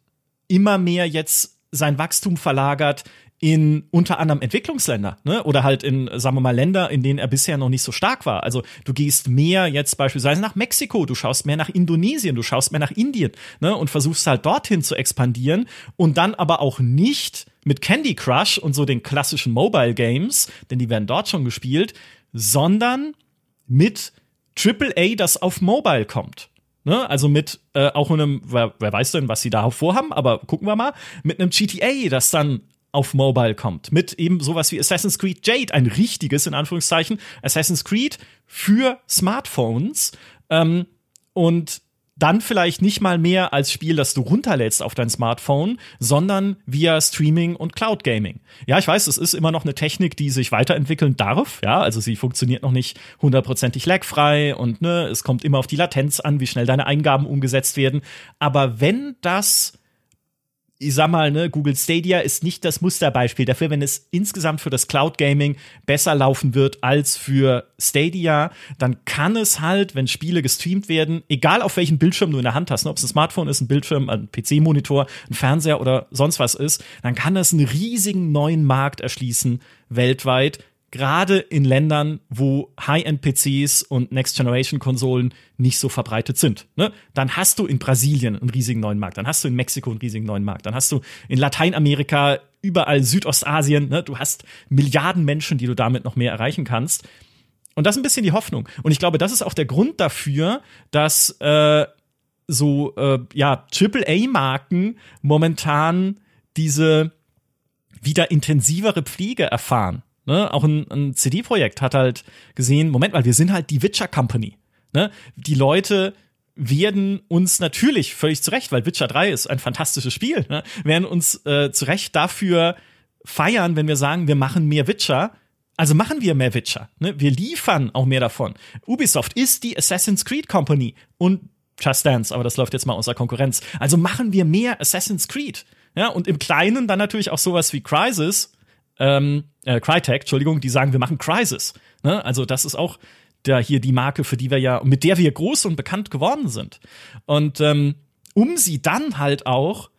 immer mehr jetzt sein Wachstum verlagert in unter anderem Entwicklungsländer, ne? Oder halt in, sagen wir mal, Länder, in denen er bisher noch nicht so stark war. Also du gehst mehr jetzt beispielsweise nach Mexiko, du schaust mehr nach Indonesien, du schaust mehr nach Indien, ne? Und versuchst halt dorthin zu expandieren und dann aber auch nicht mit Candy Crush und so den klassischen Mobile Games, denn die werden dort schon gespielt, sondern mit AAA, das auf Mobile kommt. Ne? Also mit äh, auch einem, wer, wer weiß denn, was sie da vorhaben, aber gucken wir mal, mit einem GTA, das dann auf Mobile kommt. Mit eben sowas wie Assassin's Creed Jade, ein richtiges, in Anführungszeichen, Assassin's Creed für Smartphones. Ähm, und dann vielleicht nicht mal mehr als Spiel, das du runterlädst auf dein Smartphone, sondern via Streaming und Cloud Gaming. Ja, ich weiß, es ist immer noch eine Technik, die sich weiterentwickeln darf. Ja, also sie funktioniert noch nicht hundertprozentig lagfrei und ne, es kommt immer auf die Latenz an, wie schnell deine Eingaben umgesetzt werden. Aber wenn das ich sag mal, ne, Google Stadia ist nicht das Musterbeispiel dafür, wenn es insgesamt für das Cloud Gaming besser laufen wird als für Stadia, dann kann es halt, wenn Spiele gestreamt werden, egal auf welchen Bildschirm du in der Hand hast, ne, ob es ein Smartphone ist, ein Bildschirm, ein PC-Monitor, ein Fernseher oder sonst was ist, dann kann das einen riesigen neuen Markt erschließen weltweit, gerade in Ländern, wo High-End-PCs und Next-Generation-Konsolen nicht so verbreitet sind. Ne? Dann hast du in Brasilien einen riesigen neuen Markt, dann hast du in Mexiko einen riesigen neuen Markt, dann hast du in Lateinamerika, überall Südostasien, ne? du hast Milliarden Menschen, die du damit noch mehr erreichen kannst. Und das ist ein bisschen die Hoffnung. Und ich glaube, das ist auch der Grund dafür, dass äh, so äh, ja AAA-Marken momentan diese wieder intensivere Pflege erfahren. Ne? Auch ein, ein CD-Projekt hat halt gesehen, Moment mal, wir sind halt die Witcher Company. Ne? Die Leute werden uns natürlich völlig zurecht, weil Witcher 3 ist ein fantastisches Spiel, ne? werden uns äh, zurecht dafür feiern, wenn wir sagen, wir machen mehr Witcher. Also machen wir mehr Witcher. Ne? Wir liefern auch mehr davon. Ubisoft ist die Assassin's Creed Company und Just Dance, aber das läuft jetzt mal außer Konkurrenz. Also machen wir mehr Assassin's Creed. Ja, und im Kleinen dann natürlich auch sowas wie Crisis, ähm, äh, Crytek, Entschuldigung, die sagen, wir machen Crisis. Ne? Also das ist auch der, hier die Marke, für die wir ja, mit der wir groß und bekannt geworden sind. Und ähm, um sie dann halt auch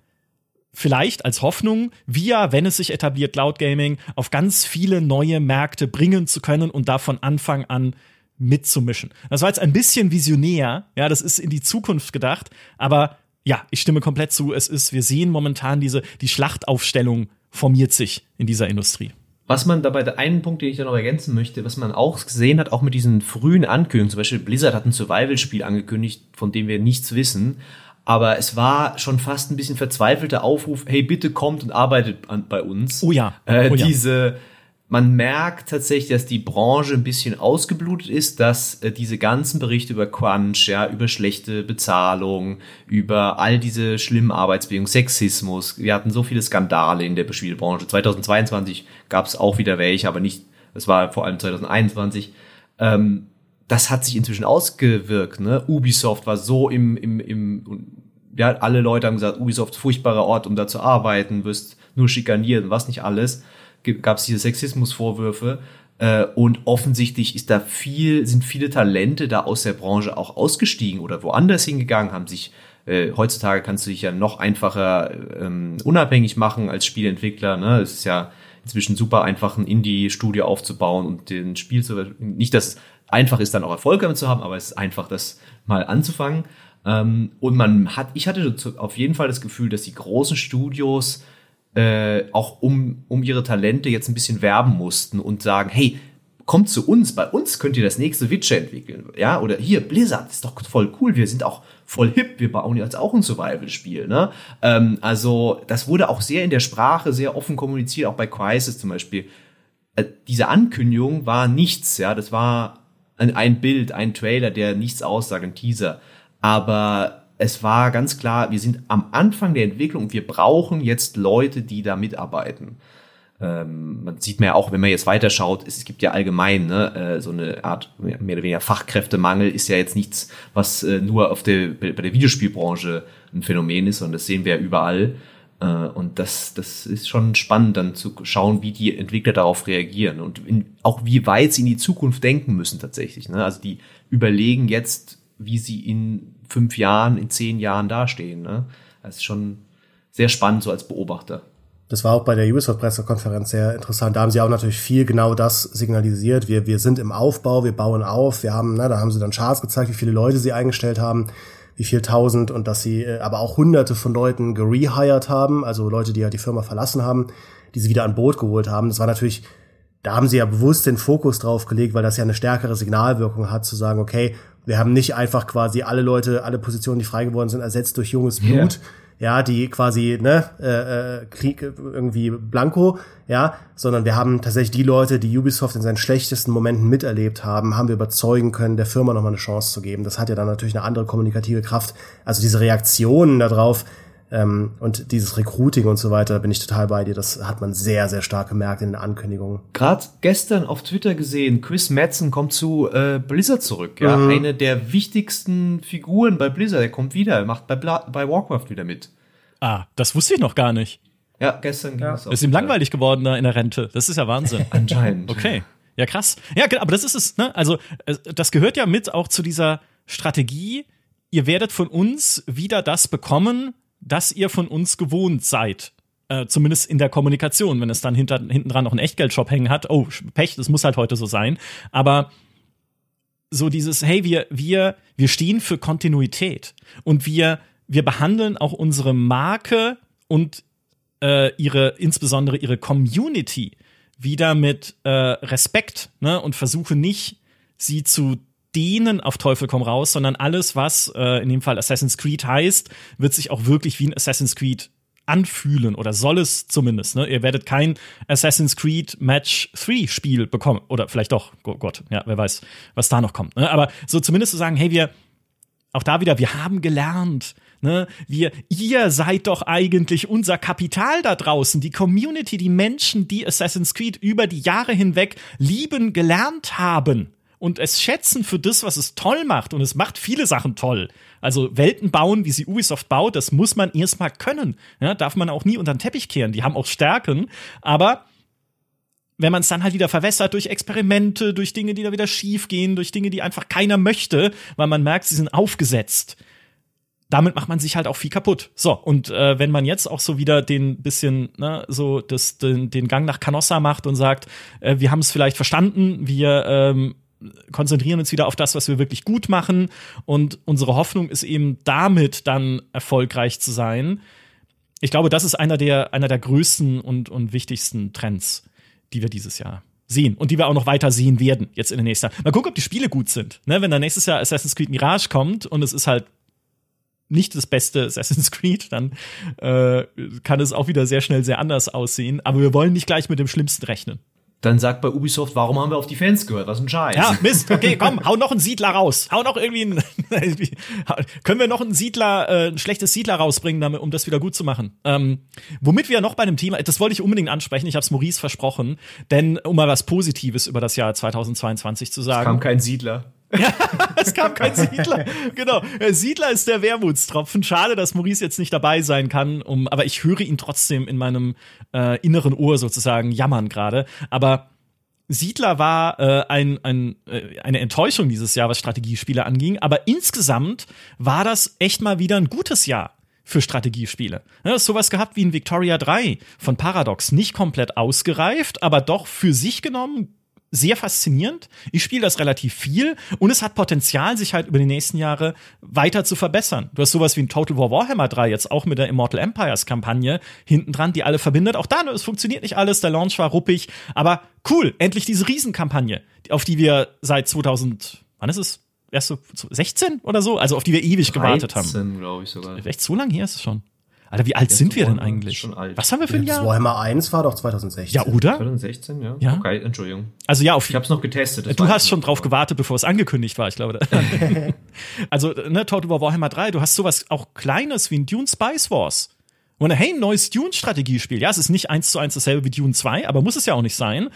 vielleicht als Hoffnung, via, wenn es sich etabliert, Cloud Gaming, auf ganz viele neue Märkte bringen zu können und da von Anfang an mitzumischen. Das war jetzt ein bisschen visionär, ja, das ist in die Zukunft gedacht, aber ja, ich stimme komplett zu. Es ist, wir sehen momentan diese, die Schlachtaufstellung formiert sich in dieser Industrie. Was man dabei, der einen Punkt, den ich da noch ergänzen möchte, was man auch gesehen hat, auch mit diesen frühen Ankündigungen, zum Beispiel Blizzard hat ein Survival-Spiel angekündigt, von dem wir nichts wissen, aber es war schon fast ein bisschen verzweifelter Aufruf, hey, bitte kommt und arbeitet an, bei uns. Oh ja. Äh, oh ja. Diese, man merkt tatsächlich, dass die Branche ein bisschen ausgeblutet ist, dass äh, diese ganzen Berichte über Crunch, ja, über schlechte Bezahlung, über all diese schlimmen Arbeitsbedingungen, Sexismus, wir hatten so viele Skandale in der Spielebranche. 2022 gab es auch wieder welche, aber nicht, es war vor allem 2021. Ähm, das hat sich inzwischen ausgewirkt. Ne? Ubisoft war so im, im, im ja, alle Leute haben gesagt, Ubisoft furchtbarer Ort, um da zu arbeiten, wirst nur schikaniert, was nicht alles gab es diese Sexismusvorwürfe. Äh, und offensichtlich ist da viel, sind viele Talente da aus der Branche auch ausgestiegen oder woanders hingegangen, haben sich äh, heutzutage kannst du dich ja noch einfacher ähm, unabhängig machen als Spielentwickler. Ne? Es ist ja inzwischen super einfach, ein Indie-Studio aufzubauen und den Spiel zu. Nicht, dass es einfach ist, dann auch Erfolg damit zu haben, aber es ist einfach, das mal anzufangen. Ähm, und man hat, ich hatte auf jeden Fall das Gefühl, dass die großen Studios äh, auch um, um ihre Talente jetzt ein bisschen werben mussten und sagen, hey, kommt zu uns, bei uns könnt ihr das nächste Witcher entwickeln. Ja, oder hier, Blizzard, ist doch voll cool, wir sind auch voll hip, wir bauen jetzt auch ein Survival-Spiel. Ne? Ähm, also, das wurde auch sehr in der Sprache, sehr offen kommuniziert, auch bei Crisis zum Beispiel. Äh, diese Ankündigung war nichts, ja, das war ein, ein Bild, ein Trailer, der nichts aussagt, ein Teaser. Aber es war ganz klar, wir sind am Anfang der Entwicklung und wir brauchen jetzt Leute, die da mitarbeiten. Ähm, man sieht mir ja auch, wenn man jetzt weiterschaut, es, es gibt ja allgemein ne, äh, so eine Art mehr oder weniger Fachkräftemangel, ist ja jetzt nichts, was äh, nur auf der, bei der Videospielbranche ein Phänomen ist, sondern das sehen wir ja überall. Äh, und das, das ist schon spannend, dann zu schauen, wie die Entwickler darauf reagieren und in, auch wie weit sie in die Zukunft denken müssen tatsächlich. Ne? Also die überlegen jetzt, wie sie in fünf Jahren, in zehn Jahren dastehen. Ne? Das ist schon sehr spannend so als Beobachter. Das war auch bei der Ubisoft-Pressekonferenz sehr interessant. Da haben sie auch natürlich viel genau das signalisiert. Wir, wir sind im Aufbau, wir bauen auf. Wir haben, na, da haben sie dann Charts gezeigt, wie viele Leute sie eingestellt haben, wie viel tausend und dass sie äh, aber auch hunderte von Leuten gerehired haben, also Leute, die ja die Firma verlassen haben, die sie wieder an Boot geholt haben. Das war natürlich, da haben sie ja bewusst den Fokus drauf gelegt, weil das ja eine stärkere Signalwirkung hat, zu sagen, okay, wir haben nicht einfach quasi alle Leute, alle Positionen, die frei geworden sind, ersetzt durch junges Blut. Yeah ja, die quasi, ne, äh, äh, Krieg irgendwie blanko, ja, sondern wir haben tatsächlich die Leute, die Ubisoft in seinen schlechtesten Momenten miterlebt haben, haben wir überzeugen können, der Firma nochmal eine Chance zu geben. Das hat ja dann natürlich eine andere kommunikative Kraft. Also diese Reaktionen darauf, ähm, und dieses Recruiting und so weiter, bin ich total bei dir. Das hat man sehr, sehr stark gemerkt in den Ankündigungen. Gerade gestern auf Twitter gesehen, Chris Madsen kommt zu äh, Blizzard zurück. Ja, mhm. eine der wichtigsten Figuren bei Blizzard. Er kommt wieder, er macht bei, Bla bei Warcraft wieder mit. Ah, das wusste ich noch gar nicht. Ja, gestern ging ja. es Ist ihm langweilig geworden da in der Rente. Das ist ja Wahnsinn. Anscheinend. Okay. Ja, krass. Ja, aber das ist es, ne? Also, das gehört ja mit auch zu dieser Strategie. Ihr werdet von uns wieder das bekommen, das ihr von uns gewohnt seid. Äh, zumindest in der Kommunikation, wenn es dann hinter, hinten dran noch einen Echtgeldshop hängen hat. Oh, Pech, das muss halt heute so sein. Aber so dieses, hey, wir, wir, wir stehen für Kontinuität und wir, wir behandeln auch unsere Marke und äh, ihre, insbesondere ihre Community wieder mit äh, Respekt ne? und versuche nicht, sie zu denen auf Teufel komm raus, sondern alles, was äh, in dem Fall Assassin's Creed heißt, wird sich auch wirklich wie ein Assassin's Creed anfühlen oder soll es zumindest. Ne? Ihr werdet kein Assassin's Creed Match 3 Spiel bekommen oder vielleicht doch, oh Gott, ja, wer weiß, was da noch kommt. Ne? Aber so zumindest zu sagen, hey, wir auch da wieder, wir haben gelernt, Ne? Wir, ihr seid doch eigentlich unser Kapital da draußen, die Community, die Menschen, die Assassin's Creed über die Jahre hinweg lieben gelernt haben und es schätzen für das, was es toll macht. Und es macht viele Sachen toll. Also Welten bauen, wie sie Ubisoft baut, das muss man erstmal können. Ja, darf man auch nie unter den Teppich kehren. Die haben auch Stärken. Aber wenn man es dann halt wieder verwässert durch Experimente, durch Dinge, die da wieder schief gehen, durch Dinge, die einfach keiner möchte, weil man merkt, sie sind aufgesetzt. Damit macht man sich halt auch viel kaputt. So, und äh, wenn man jetzt auch so wieder den bisschen, ne, so das, den, den Gang nach Canossa macht und sagt, äh, wir haben es vielleicht verstanden, wir ähm, konzentrieren uns wieder auf das, was wir wirklich gut machen. Und unsere Hoffnung ist eben damit dann erfolgreich zu sein. Ich glaube, das ist einer der, einer der größten und, und wichtigsten Trends, die wir dieses Jahr sehen und die wir auch noch weiter sehen werden jetzt in den nächsten Jahren. Mal gucken, ob die Spiele gut sind. Ne, wenn dann nächstes Jahr Assassin's Creed Mirage kommt und es ist halt nicht das beste Assassin's Creed, dann äh, kann es auch wieder sehr schnell sehr anders aussehen. Aber wir wollen nicht gleich mit dem Schlimmsten rechnen dann sagt bei Ubisoft, warum haben wir auf die Fans gehört? Was ein Scheiß. Ja, Mist. Okay, komm, hau noch einen Siedler raus. Hau noch irgendwie einen, können wir noch einen Siedler, äh, ein schlechtes Siedler rausbringen, damit, um das wieder gut zu machen. Ähm, womit wir noch bei einem Thema, das wollte ich unbedingt ansprechen, ich habe es Maurice versprochen, denn um mal was Positives über das Jahr 2022 zu sagen. Es kam kein Siedler. Ja, es kam kein Siedler. Genau. Siedler ist der Wermutstropfen. Schade, dass Maurice jetzt nicht dabei sein kann, um, aber ich höre ihn trotzdem in meinem äh, inneren Ohr sozusagen jammern gerade. Aber Siedler war äh, ein, ein, äh, eine Enttäuschung dieses Jahr, was Strategiespiele anging. Aber insgesamt war das echt mal wieder ein gutes Jahr für Strategiespiele. Ja, sowas gehabt wie ein Victoria 3 von Paradox. Nicht komplett ausgereift, aber doch für sich genommen sehr faszinierend. Ich spiele das relativ viel und es hat Potenzial, sich halt über die nächsten Jahre weiter zu verbessern. Du hast sowas wie ein Total War Warhammer 3 jetzt auch mit der Immortal Empires Kampagne hinten dran, die alle verbindet. Auch da, es funktioniert nicht alles, der Launch war ruppig, aber cool, endlich diese Riesenkampagne, auf die wir seit 2000, wann ist es? Erst so 16 oder so, also auf die wir ewig 13, gewartet haben. glaube ich sogar. Echt so lange her ist es schon. Alter, wie alt sind wir denn eigentlich? Was haben wir für ein Jahr? Warhammer 1 war doch 2016. Ja, oder? 2016, ja. ja. Okay, Entschuldigung. Also ja, auf ich hab's noch getestet. Du hast schon drauf gewartet, bevor es angekündigt war, ich glaube. also, ne, Total War Warhammer 3, du hast sowas auch Kleines wie ein Dune Spice Wars. Und hey, ein neues Dune-Strategiespiel. Ja, es ist nicht eins zu eins dasselbe wie Dune 2, aber muss es ja auch nicht sein.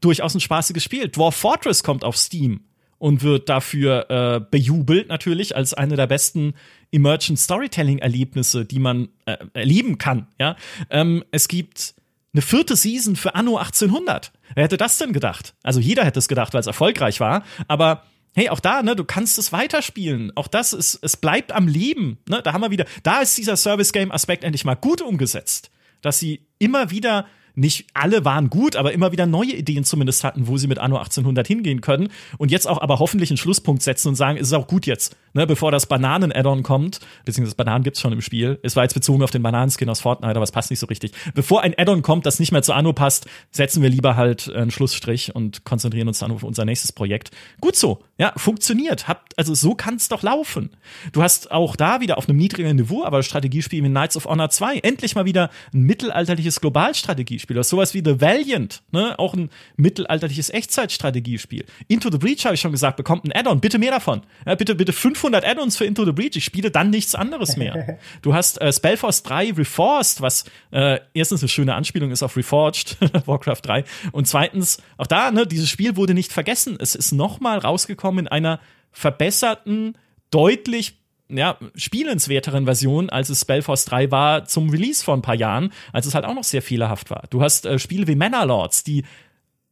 Durchaus ein spaßiges Spiel. Dwarf Fortress kommt auf Steam und wird dafür äh, bejubelt natürlich als eine der besten Emergent Storytelling Erlebnisse, die man äh, erleben kann. Ja, ähm, es gibt eine vierte Season für Anno 1800. Wer hätte das denn gedacht? Also jeder hätte es gedacht, weil es erfolgreich war. Aber hey, auch da, ne, du kannst es weiterspielen. Auch das ist, es bleibt am Leben. Ne, da haben wir wieder, da ist dieser Service Game Aspekt endlich mal gut umgesetzt, dass sie immer wieder nicht alle waren gut, aber immer wieder neue Ideen zumindest hatten, wo sie mit Anno 1800 hingehen können und jetzt auch aber hoffentlich einen Schlusspunkt setzen und sagen, es ist auch gut jetzt, ne, bevor das Bananen-Add-on kommt, beziehungsweise Bananen gibt's schon im Spiel. Es war jetzt bezogen auf den Bananenskin aus Fortnite, aber es passt nicht so richtig. Bevor ein Add-on kommt, das nicht mehr zu Anno passt, setzen wir lieber halt einen Schlussstrich und konzentrieren uns dann auf unser nächstes Projekt. Gut so, ja, funktioniert. Habt, also so kann's doch laufen. Du hast auch da wieder auf einem niedrigeren Niveau, aber Strategiespiel wie Knights of Honor 2 endlich mal wieder ein mittelalterliches Globalstrategiespiel Strategiespiel. Das sowas wie The Valiant, ne? auch ein mittelalterliches Echtzeitstrategiespiel. Into the Breach, habe ich schon gesagt, bekommt ein Add-on. Bitte mehr davon. Ja, bitte, bitte 500 Add-ons für Into the Breach. Ich spiele dann nichts anderes mehr. du hast äh, Spellforce 3 Reforced, was äh, erstens eine schöne Anspielung ist auf Reforged, Warcraft 3. Und zweitens, auch da, ne, dieses Spiel wurde nicht vergessen. Es ist nochmal rausgekommen in einer verbesserten, deutlich ja, spielenswerteren Version, als es Spellforce 3 war zum Release vor ein paar Jahren, als es halt auch noch sehr fehlerhaft war. Du hast äh, Spiele wie Manor die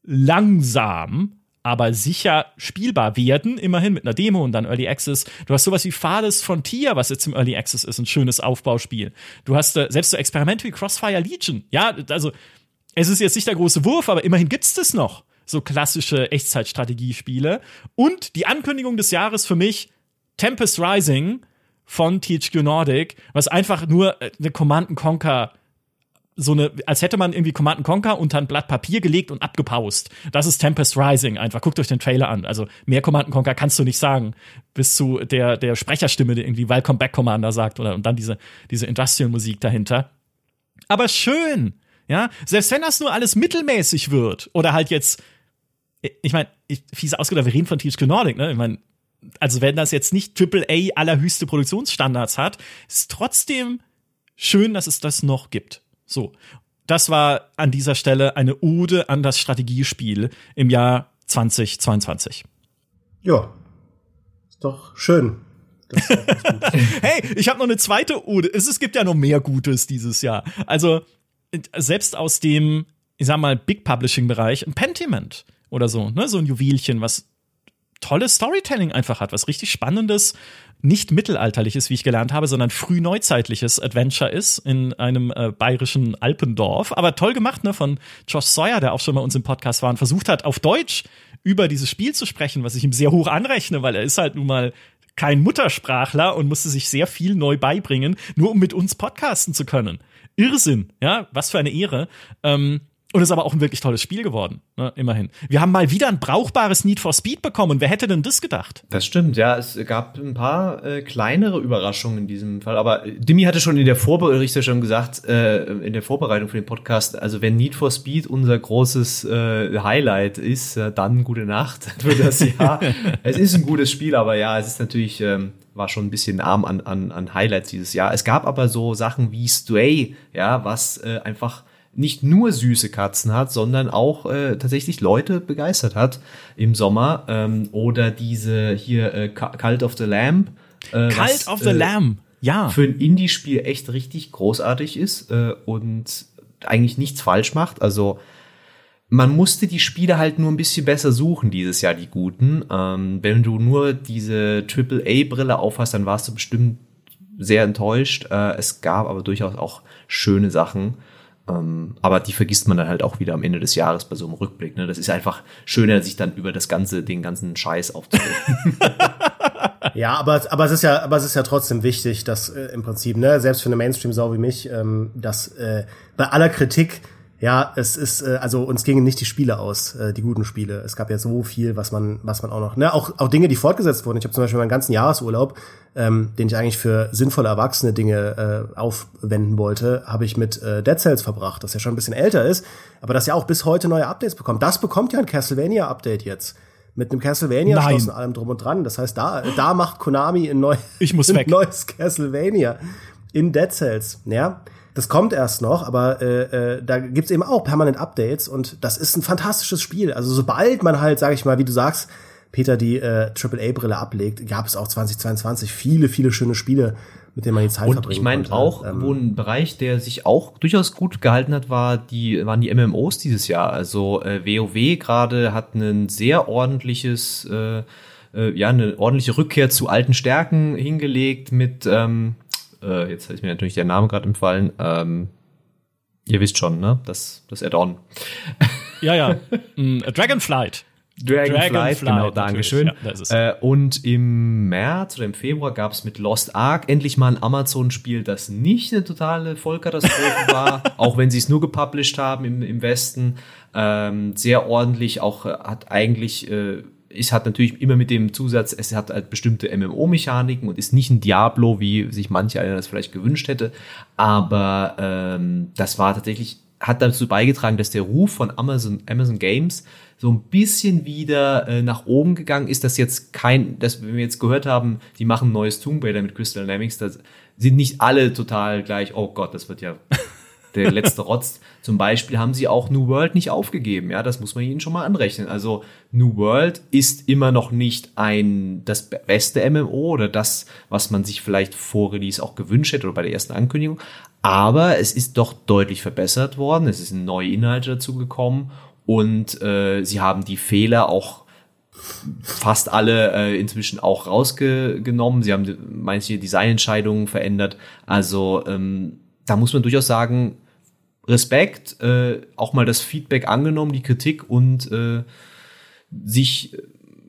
langsam, aber sicher spielbar werden, immerhin mit einer Demo und dann Early Access. Du hast sowas wie Farthest Frontier, was jetzt im Early Access ist, ein schönes Aufbauspiel. Du hast äh, selbst so Experimente wie Crossfire Legion. Ja, also es ist jetzt nicht der große Wurf, aber immerhin gibt's das noch. So klassische Echtzeitstrategiespiele. Und die Ankündigung des Jahres für mich, Tempest Rising von THQ Nordic, was einfach nur äh, eine Command Conquer so eine, als hätte man irgendwie Command Conquer unter ein Blatt Papier gelegt und abgepaust. Das ist Tempest Rising einfach. Guckt euch den Trailer an. Also mehr Command Conquer kannst du nicht sagen. Bis zu der, der Sprecherstimme, der irgendwie Welcome Back Commander sagt oder und dann diese, diese Industrial Musik dahinter. Aber schön. Ja, selbst wenn das nur alles mittelmäßig wird oder halt jetzt, ich meine, fiese ausgedrückt, wir reden von THQ Nordic, ne? Ich meine, also wenn das jetzt nicht AAA allerhöchste Produktionsstandards hat, ist trotzdem schön, dass es das noch gibt. So. Das war an dieser Stelle eine Ode an das Strategiespiel im Jahr 2022. Ja. Ist doch schön. hey, ich habe noch eine zweite Ode. Es, gibt ja noch mehr Gutes dieses Jahr. Also selbst aus dem, ich sag mal, Big Publishing Bereich, ein Pentiment oder so, ne, so ein Juwelchen, was tolles Storytelling einfach hat, was richtig spannendes, nicht mittelalterliches, wie ich gelernt habe, sondern frühneuzeitliches Adventure ist in einem äh, bayerischen Alpendorf. Aber toll gemacht, ne, von Josh Sawyer, der auch schon mal uns im Podcast war und versucht hat, auf Deutsch über dieses Spiel zu sprechen, was ich ihm sehr hoch anrechne, weil er ist halt nun mal kein Muttersprachler und musste sich sehr viel neu beibringen, nur um mit uns podcasten zu können. Irrsinn, ja, was für eine Ehre. Ähm, und ist aber auch ein wirklich tolles Spiel geworden, ne, immerhin. Wir haben mal wieder ein brauchbares Need for Speed bekommen. Wer hätte denn das gedacht? Das stimmt, ja. Es gab ein paar äh, kleinere Überraschungen in diesem Fall. Aber Dimi hatte schon in der Vorberichterstattung gesagt, äh, in der Vorbereitung für den Podcast, also wenn Need for Speed unser großes äh, Highlight ist, äh, dann gute Nacht für das Jahr. es ist ein gutes Spiel, aber ja, es ist natürlich, ähm, war schon ein bisschen arm an, an, an Highlights dieses Jahr. Es gab aber so Sachen wie Stray, ja, was äh, einfach nicht nur süße Katzen hat, sondern auch äh, tatsächlich Leute begeistert hat im Sommer. Ähm, oder diese hier äh, Cult of the Lamb. Äh, Cult was, of the äh, Lamb, ja. Für ein Indie-Spiel echt richtig großartig ist äh, und eigentlich nichts falsch macht. Also man musste die Spiele halt nur ein bisschen besser suchen dieses Jahr, die guten. Ähm, wenn du nur diese AAA-Brille aufhast, dann warst du bestimmt sehr enttäuscht. Äh, es gab aber durchaus auch schöne Sachen. Ähm, aber die vergisst man dann halt auch wieder am Ende des Jahres bei so einem Rückblick. Ne? Das ist einfach schöner, sich dann über das ganze, den ganzen Scheiß aufzuregen. ja, aber, aber es ist ja, aber es ist ja trotzdem wichtig, dass äh, im Prinzip, ne, selbst für eine Mainstream-Sau wie mich, ähm, dass äh, bei aller Kritik ja, es ist, äh, also uns gingen nicht die Spiele aus, äh, die guten Spiele. Es gab ja so viel, was man, was man auch noch, ne, auch, auch Dinge, die fortgesetzt wurden. Ich habe zum Beispiel meinen ganzen Jahresurlaub, ähm, den ich eigentlich für sinnvolle erwachsene Dinge äh, aufwenden wollte, habe ich mit äh, Dead Cells verbracht, das ja schon ein bisschen älter ist, aber das ja auch bis heute neue Updates bekommt. Das bekommt ja ein Castlevania-Update jetzt mit einem Castlevania-Schloss und allem drum und dran. Das heißt, da, da macht Konami ein, neu, ein neues Castlevania in Dead Cells. Ja, das kommt erst noch, aber äh, äh, da gibt's eben auch permanent Updates und das ist ein fantastisches Spiel. Also sobald man halt, sage ich mal, wie du sagst, Peter die äh, AAA-Brille ablegt, gab es auch 2022 viele, viele schöne Spiele, mit denen man die Zeit Und verbringen ich meine auch, Ähm, wo ein Bereich, der sich auch durchaus gut gehalten hat, war die, waren die MMOs dieses Jahr. Also äh, WoW gerade hat ein sehr ordentliches, äh, äh, ja, eine ordentliche Rückkehr zu alten Stärken hingelegt mit, ähm, äh, jetzt ist mir natürlich der Name gerade entfallen, ähm, ihr wisst schon, ne? Das, das Add-on. Ja, ja. Mm, Dragonflight. Dragonflight, Dragonflight, genau. Dankeschön. Ja. Äh, und im März oder im Februar gab es mit Lost Ark endlich mal ein Amazon-Spiel, das nicht eine totale Vollkatastrophe war, auch wenn sie es nur gepublished haben im, im Westen. Ähm, sehr ordentlich, auch äh, hat eigentlich, äh, es hat natürlich immer mit dem Zusatz, es hat halt bestimmte MMO-Mechaniken und ist nicht ein Diablo, wie sich manche einer das vielleicht gewünscht hätte. Aber ähm, das war tatsächlich, hat dazu beigetragen, dass der Ruf von Amazon, Amazon Games so ein bisschen wieder äh, nach oben gegangen ist, dass jetzt kein, dass wenn wir jetzt gehört haben, die machen ein neues Tomb Raider mit Crystal Dynamics, da sind nicht alle total gleich, oh Gott, das wird ja der letzte Rotz. Zum Beispiel haben sie auch New World nicht aufgegeben, ja, das muss man ihnen schon mal anrechnen. Also New World ist immer noch nicht ein das beste MMO oder das, was man sich vielleicht vor Release auch gewünscht hätte oder bei der ersten Ankündigung, aber es ist doch deutlich verbessert worden. Es sind neue Inhalte dazu gekommen und äh, sie haben die Fehler auch fast alle äh, inzwischen auch rausgenommen. Sie haben manche Designentscheidungen verändert. Also ähm, da muss man durchaus sagen, Respekt, äh, auch mal das Feedback angenommen, die Kritik und äh, sich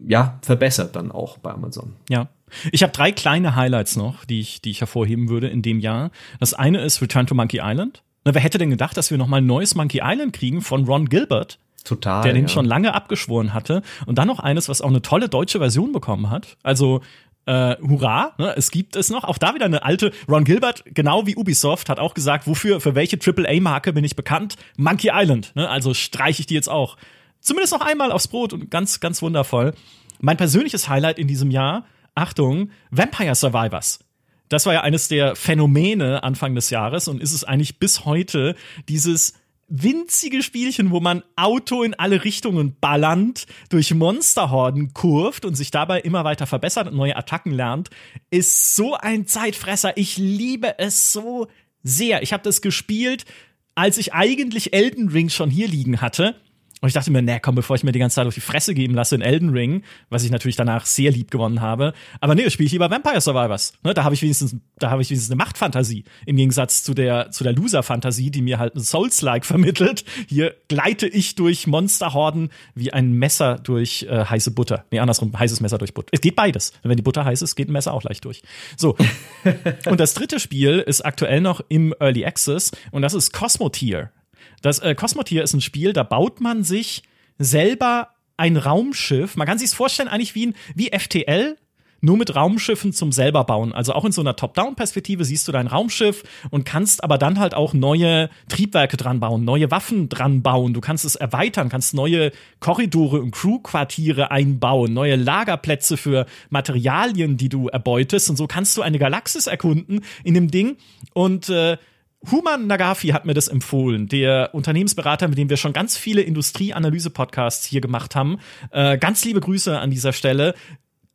ja verbessert dann auch bei Amazon. Ja. Ich habe drei kleine Highlights noch, die ich, die ich hervorheben würde in dem Jahr. Das eine ist Return to Monkey Island. Na, wer hätte denn gedacht, dass wir noch mal ein neues Monkey Island kriegen von Ron Gilbert? Total. der den ja. schon lange abgeschworen hatte. Und dann noch eines, was auch eine tolle deutsche Version bekommen hat. Also äh, hurra, ne, es gibt es noch. Auch da wieder eine alte Ron Gilbert, genau wie Ubisoft, hat auch gesagt, wofür, für welche AAA-Marke bin ich bekannt? Monkey Island. Ne, also streiche ich die jetzt auch. Zumindest noch einmal aufs Brot und ganz, ganz wundervoll. Mein persönliches Highlight in diesem Jahr, Achtung, Vampire Survivors. Das war ja eines der Phänomene Anfang des Jahres und ist es eigentlich bis heute dieses winzige Spielchen, wo man Auto in alle Richtungen ballernd, durch Monsterhorden kurft und sich dabei immer weiter verbessert und neue Attacken lernt, ist so ein Zeitfresser. Ich liebe es so sehr. Ich habe das gespielt, als ich eigentlich Elden Ring schon hier liegen hatte. Und ich dachte mir, nee, komm, bevor ich mir die ganze Zeit auf die Fresse geben lasse in Elden Ring, was ich natürlich danach sehr lieb gewonnen habe. Aber nee, spiele ich lieber Vampire Survivors. Ne, da habe ich wenigstens, da habe ich wenigstens eine Machtfantasie. Im Gegensatz zu der, zu der Loser-Fantasie, die mir halt ein Souls-like vermittelt. Hier gleite ich durch Monsterhorden wie ein Messer durch äh, heiße Butter. Nee, andersrum, heißes Messer durch Butter. Es geht beides. Wenn die Butter heiß ist, geht ein Messer auch leicht durch. So. und das dritte Spiel ist aktuell noch im Early Access und das ist Cosmotier. Das äh, Cosmotier ist ein Spiel, da baut man sich selber ein Raumschiff. Man kann sich vorstellen, eigentlich wie, ein, wie FTL, nur mit Raumschiffen zum selber bauen. Also auch in so einer Top-Down-Perspektive siehst du dein Raumschiff und kannst aber dann halt auch neue Triebwerke dran bauen, neue Waffen dran bauen. Du kannst es erweitern, kannst neue Korridore und Crewquartiere einbauen, neue Lagerplätze für Materialien, die du erbeutest. Und so kannst du eine Galaxis erkunden in dem Ding. Und äh, Human Nagafi hat mir das empfohlen, der Unternehmensberater, mit dem wir schon ganz viele Industrieanalyse-Podcasts hier gemacht haben. Äh, ganz liebe Grüße an dieser Stelle.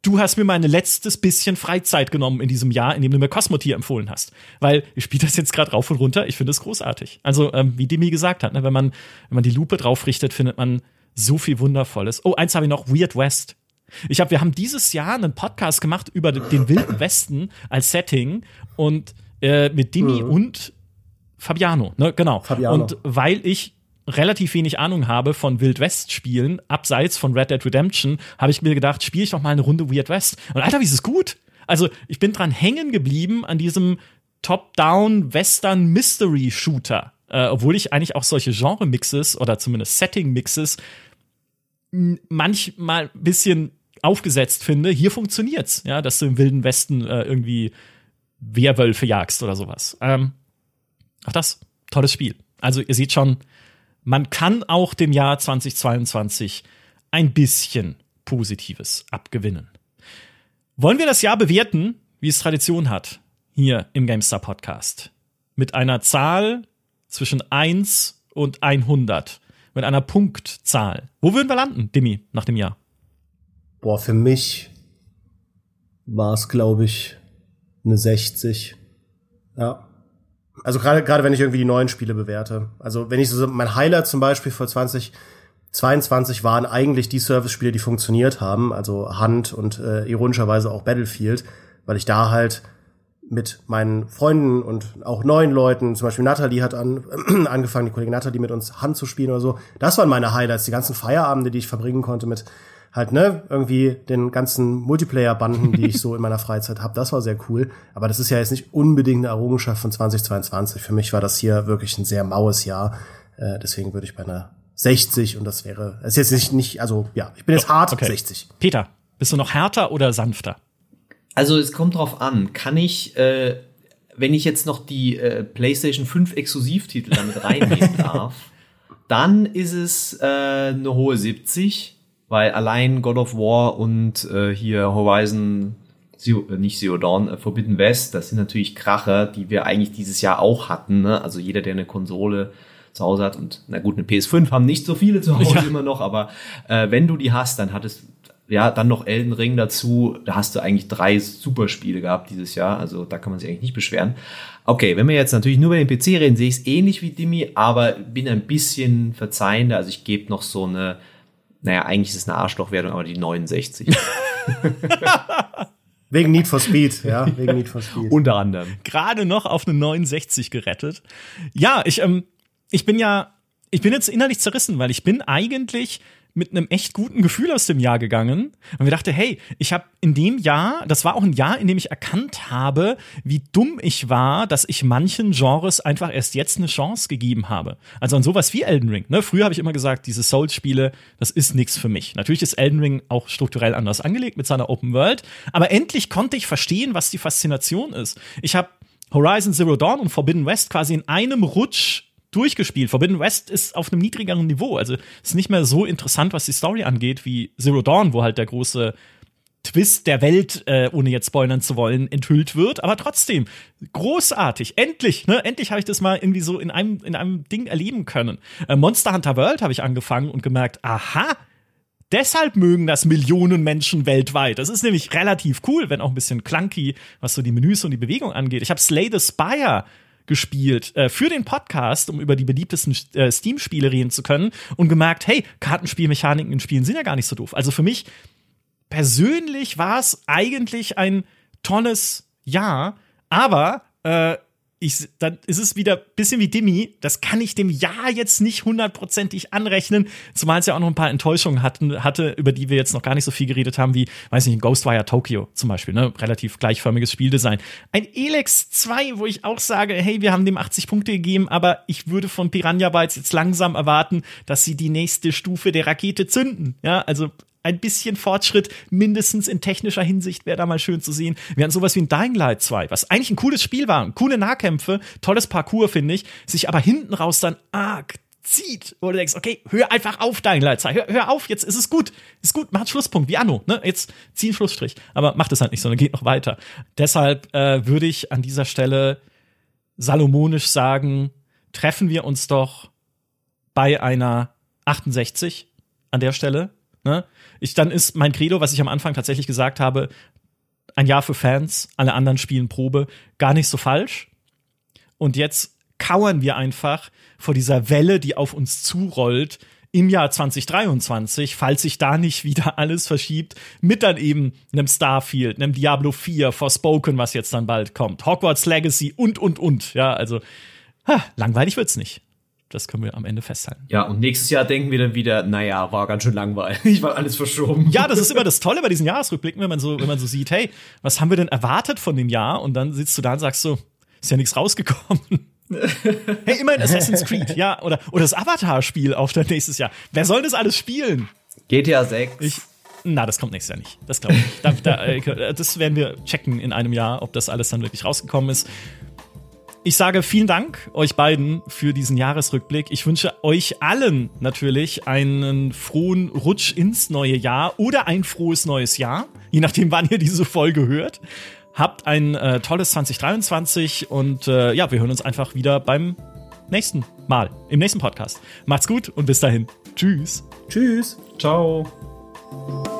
Du hast mir mein letztes bisschen Freizeit genommen in diesem Jahr, in dem du mir Cosmotier empfohlen hast. Weil ich spiele das jetzt gerade rauf und runter. Ich finde es großartig. Also, ähm, wie Demi gesagt hat, ne, wenn, man, wenn man die Lupe drauf richtet, findet man so viel Wundervolles. Oh, eins habe ich noch, Weird West. Ich habe, wir haben dieses Jahr einen Podcast gemacht über den Wilden Westen als Setting und äh, mit Demi Mhm. und Fabiano, ne, genau. Fabiano. Und weil ich relativ wenig Ahnung habe von Wild West Spielen, abseits von Red Dead Redemption, habe ich mir gedacht, spiele ich doch mal eine Runde Weird West. Und Alter, wie ist es gut? Also, ich bin dran hängen geblieben an diesem Top-Down Western Mystery Shooter. Äh, obwohl ich eigentlich auch solche Genre-Mixes oder zumindest Setting-Mixes manchmal ein bisschen aufgesetzt finde. Hier funktioniert's, ja, dass du im Wilden Westen äh, irgendwie Werwölfe jagst oder sowas. Ähm, auch das, tolles Spiel. Also ihr seht schon, man kann auch dem Jahr 2022 ein bisschen Positives abgewinnen. Wollen wir das Jahr bewerten, wie es Tradition hat, hier im GameStar Podcast? Mit einer Zahl zwischen 1 und 100. Mit einer Punktzahl. Wo würden wir landen, Dimi, nach dem Jahr? Boah, für mich war es, glaube ich, eine 60. Ja. Also gerade gerade wenn ich irgendwie die neuen Spiele bewerte. Also wenn ich so mein Highlight zum Beispiel für 2022 waren eigentlich die Service-Spiele, die funktioniert haben, also Hand und äh, ironischerweise auch Battlefield, weil ich da halt mit meinen Freunden und auch neuen Leuten, zum Beispiel Nathalie hat an, angefangen, die Kollegin Nathalie mit uns Hand zu spielen oder so. Das waren meine Highlights, die ganzen Feierabende, die ich verbringen konnte mit halt, ne, irgendwie den ganzen Multiplayer-Banden, die ich so in meiner Freizeit habe. Das war sehr cool. Aber das ist ja jetzt nicht unbedingt eine Errungenschaft von 2022. Für mich war das hier wirklich ein sehr maues Jahr. Äh, deswegen würde ich bei einer 60 und das wäre, das ist jetzt nicht, nicht also ja, ich bin jetzt hart Okay. 60. Peter, bist du noch härter oder sanfter? Also es kommt drauf an. Kann ich, äh, wenn ich jetzt noch die äh, PlayStation 5 Exklusivtitel damit reinnehmen darf, dann ist es äh, eine hohe 70, weil allein God of War und äh, hier Horizon Zero, äh, nicht Zero Dawn, äh, Forbidden West, das sind natürlich Kracher, die wir eigentlich dieses Jahr auch hatten. Ne? Also jeder, der eine Konsole zu Hause hat und na gut, eine PS5 haben nicht so viele zu Hause Ja. immer noch, aber äh, wenn du die hast, dann hattest ja dann noch Elden Ring dazu. Da hast du eigentlich drei Superspiele gehabt dieses Jahr, also da kann man sich eigentlich nicht beschweren. Okay, wenn wir jetzt natürlich nur über den PC reden, sehe ich es ähnlich wie Dimi, aber bin ein bisschen verzeihender. Also ich gebe noch so eine, naja, eigentlich ist es eine Arschlochwertung, aber die 69. Wegen Need for Speed, ja, wegen Need for Speed. Unter anderem. gerade noch auf eine 69 gerettet. Ja, ich, ähm, ich bin ja, ich bin jetzt innerlich zerrissen, weil ich bin eigentlich mit einem echt guten Gefühl aus dem Jahr gegangen und mir dachte, hey, ich habe in dem Jahr, das war auch ein Jahr, in dem ich erkannt habe, wie dumm ich war, dass ich manchen Genres einfach erst jetzt eine Chance gegeben habe. Also an sowas wie Elden Ring. Ne? Früher habe ich immer gesagt, diese Souls-Spiele, das ist nichts für mich. Natürlich ist Elden Ring auch strukturell anders angelegt mit seiner Open World, aber endlich konnte ich verstehen, was die Faszination ist. Ich habe Horizon Zero Dawn und Forbidden West quasi in einem Rutsch durchgespielt. Forbidden West ist auf einem niedrigeren Niveau. Also ist nicht mehr so interessant, was die Story angeht, wie Zero Dawn, wo halt der große Twist der Welt, äh, ohne jetzt spoilern zu wollen, enthüllt wird. Aber trotzdem, großartig. Endlich, ne? Endlich habe ich das mal irgendwie so in einem, in einem Ding erleben können. Äh, Monster Hunter World habe ich angefangen und gemerkt, aha, Deshalb mögen das Millionen Menschen weltweit. Das ist nämlich relativ cool, wenn auch ein bisschen clunky, was so die Menüs und die Bewegung angeht. Ich habe Slay the Spire gespielt äh, für den Podcast, um über die beliebtesten äh, Steam-Spiele reden zu können und gemerkt, hey, Kartenspielmechaniken in Spielen sind ja gar nicht so doof. Also für mich persönlich war es eigentlich ein tolles Jahr, aber äh, ich, dann ist es wieder bisschen wie Dimi. Das kann ich dem Jahr jetzt nicht hundertprozentig anrechnen, zumal es ja auch noch ein paar Enttäuschungen hatten, hatte, über die wir jetzt noch gar nicht so viel geredet haben, wie, weiß nicht, Ghostwire Tokyo zum Beispiel, ne? Relativ gleichförmiges Spieldesign. Ein Elex 2, wo ich auch sage, hey, wir haben dem 80 Punkte gegeben, aber ich würde von Piranha Bytes jetzt langsam erwarten, dass sie die nächste Stufe der Rakete zünden. Ja, also ein bisschen Fortschritt, mindestens in technischer Hinsicht, wäre da mal schön zu sehen. Wir hatten sowas wie ein Dying Light 2, was eigentlich ein cooles Spiel war, coole Nahkämpfe, tolles Parcours, finde ich, sich aber hinten raus dann arg zieht, wo du denkst, okay, hör einfach auf, Dying Light 2, hör, hör auf, jetzt ist es gut, ist gut, macht Schlusspunkt, wie Anno, ne, jetzt zieh einen Schlussstrich, aber macht es halt nicht, sondern geht noch weiter. Deshalb äh, würde ich an dieser Stelle salomonisch sagen, treffen wir uns doch bei einer 68 an der Stelle. Ne? Ich, dann ist mein Credo, was ich am Anfang tatsächlich gesagt habe, ein Jahr für Fans, alle anderen spielen Probe, gar nicht so falsch. Und jetzt kauern wir einfach vor dieser Welle, die auf uns zurollt im Jahr 2023, falls sich da nicht wieder alles verschiebt, mit dann eben einem Starfield, einem Diablo 4, Forspoken, was jetzt dann bald kommt, Hogwarts Legacy und, und, und. Ja, also Ha, langweilig wird's nicht. Das können wir am Ende festhalten. Ja, und nächstes Jahr denken wir dann wieder, naja, war ganz schön langweilig, war alles verschoben. Ja, das ist immer das Tolle bei diesen Jahresrückblicken, wenn man so, wenn man so sieht, hey, was haben wir denn erwartet von dem Jahr? Und dann sitzt du da und sagst so, ist ja nichts rausgekommen. hey, immerhin Assassin's Creed, ja, oder, oder das Avatar-Spiel auf dann nächstes Jahr. Wer soll das alles spielen? GTA 6. Ich, na, das kommt nächstes Jahr nicht. Das glaube ich nicht. Da, da, äh, das werden wir checken in einem Jahr, ob das alles dann wirklich rausgekommen ist. Ich sage vielen Dank euch beiden für diesen Jahresrückblick. Ich wünsche euch allen natürlich einen frohen Rutsch ins neue Jahr oder ein frohes neues Jahr, je nachdem, wann ihr diese Folge hört. Habt ein äh, tolles 2023 und äh, ja, wir hören uns einfach wieder beim nächsten Mal, im nächsten Podcast. Macht's gut und bis dahin. Tschüss. Tschüss. Ciao.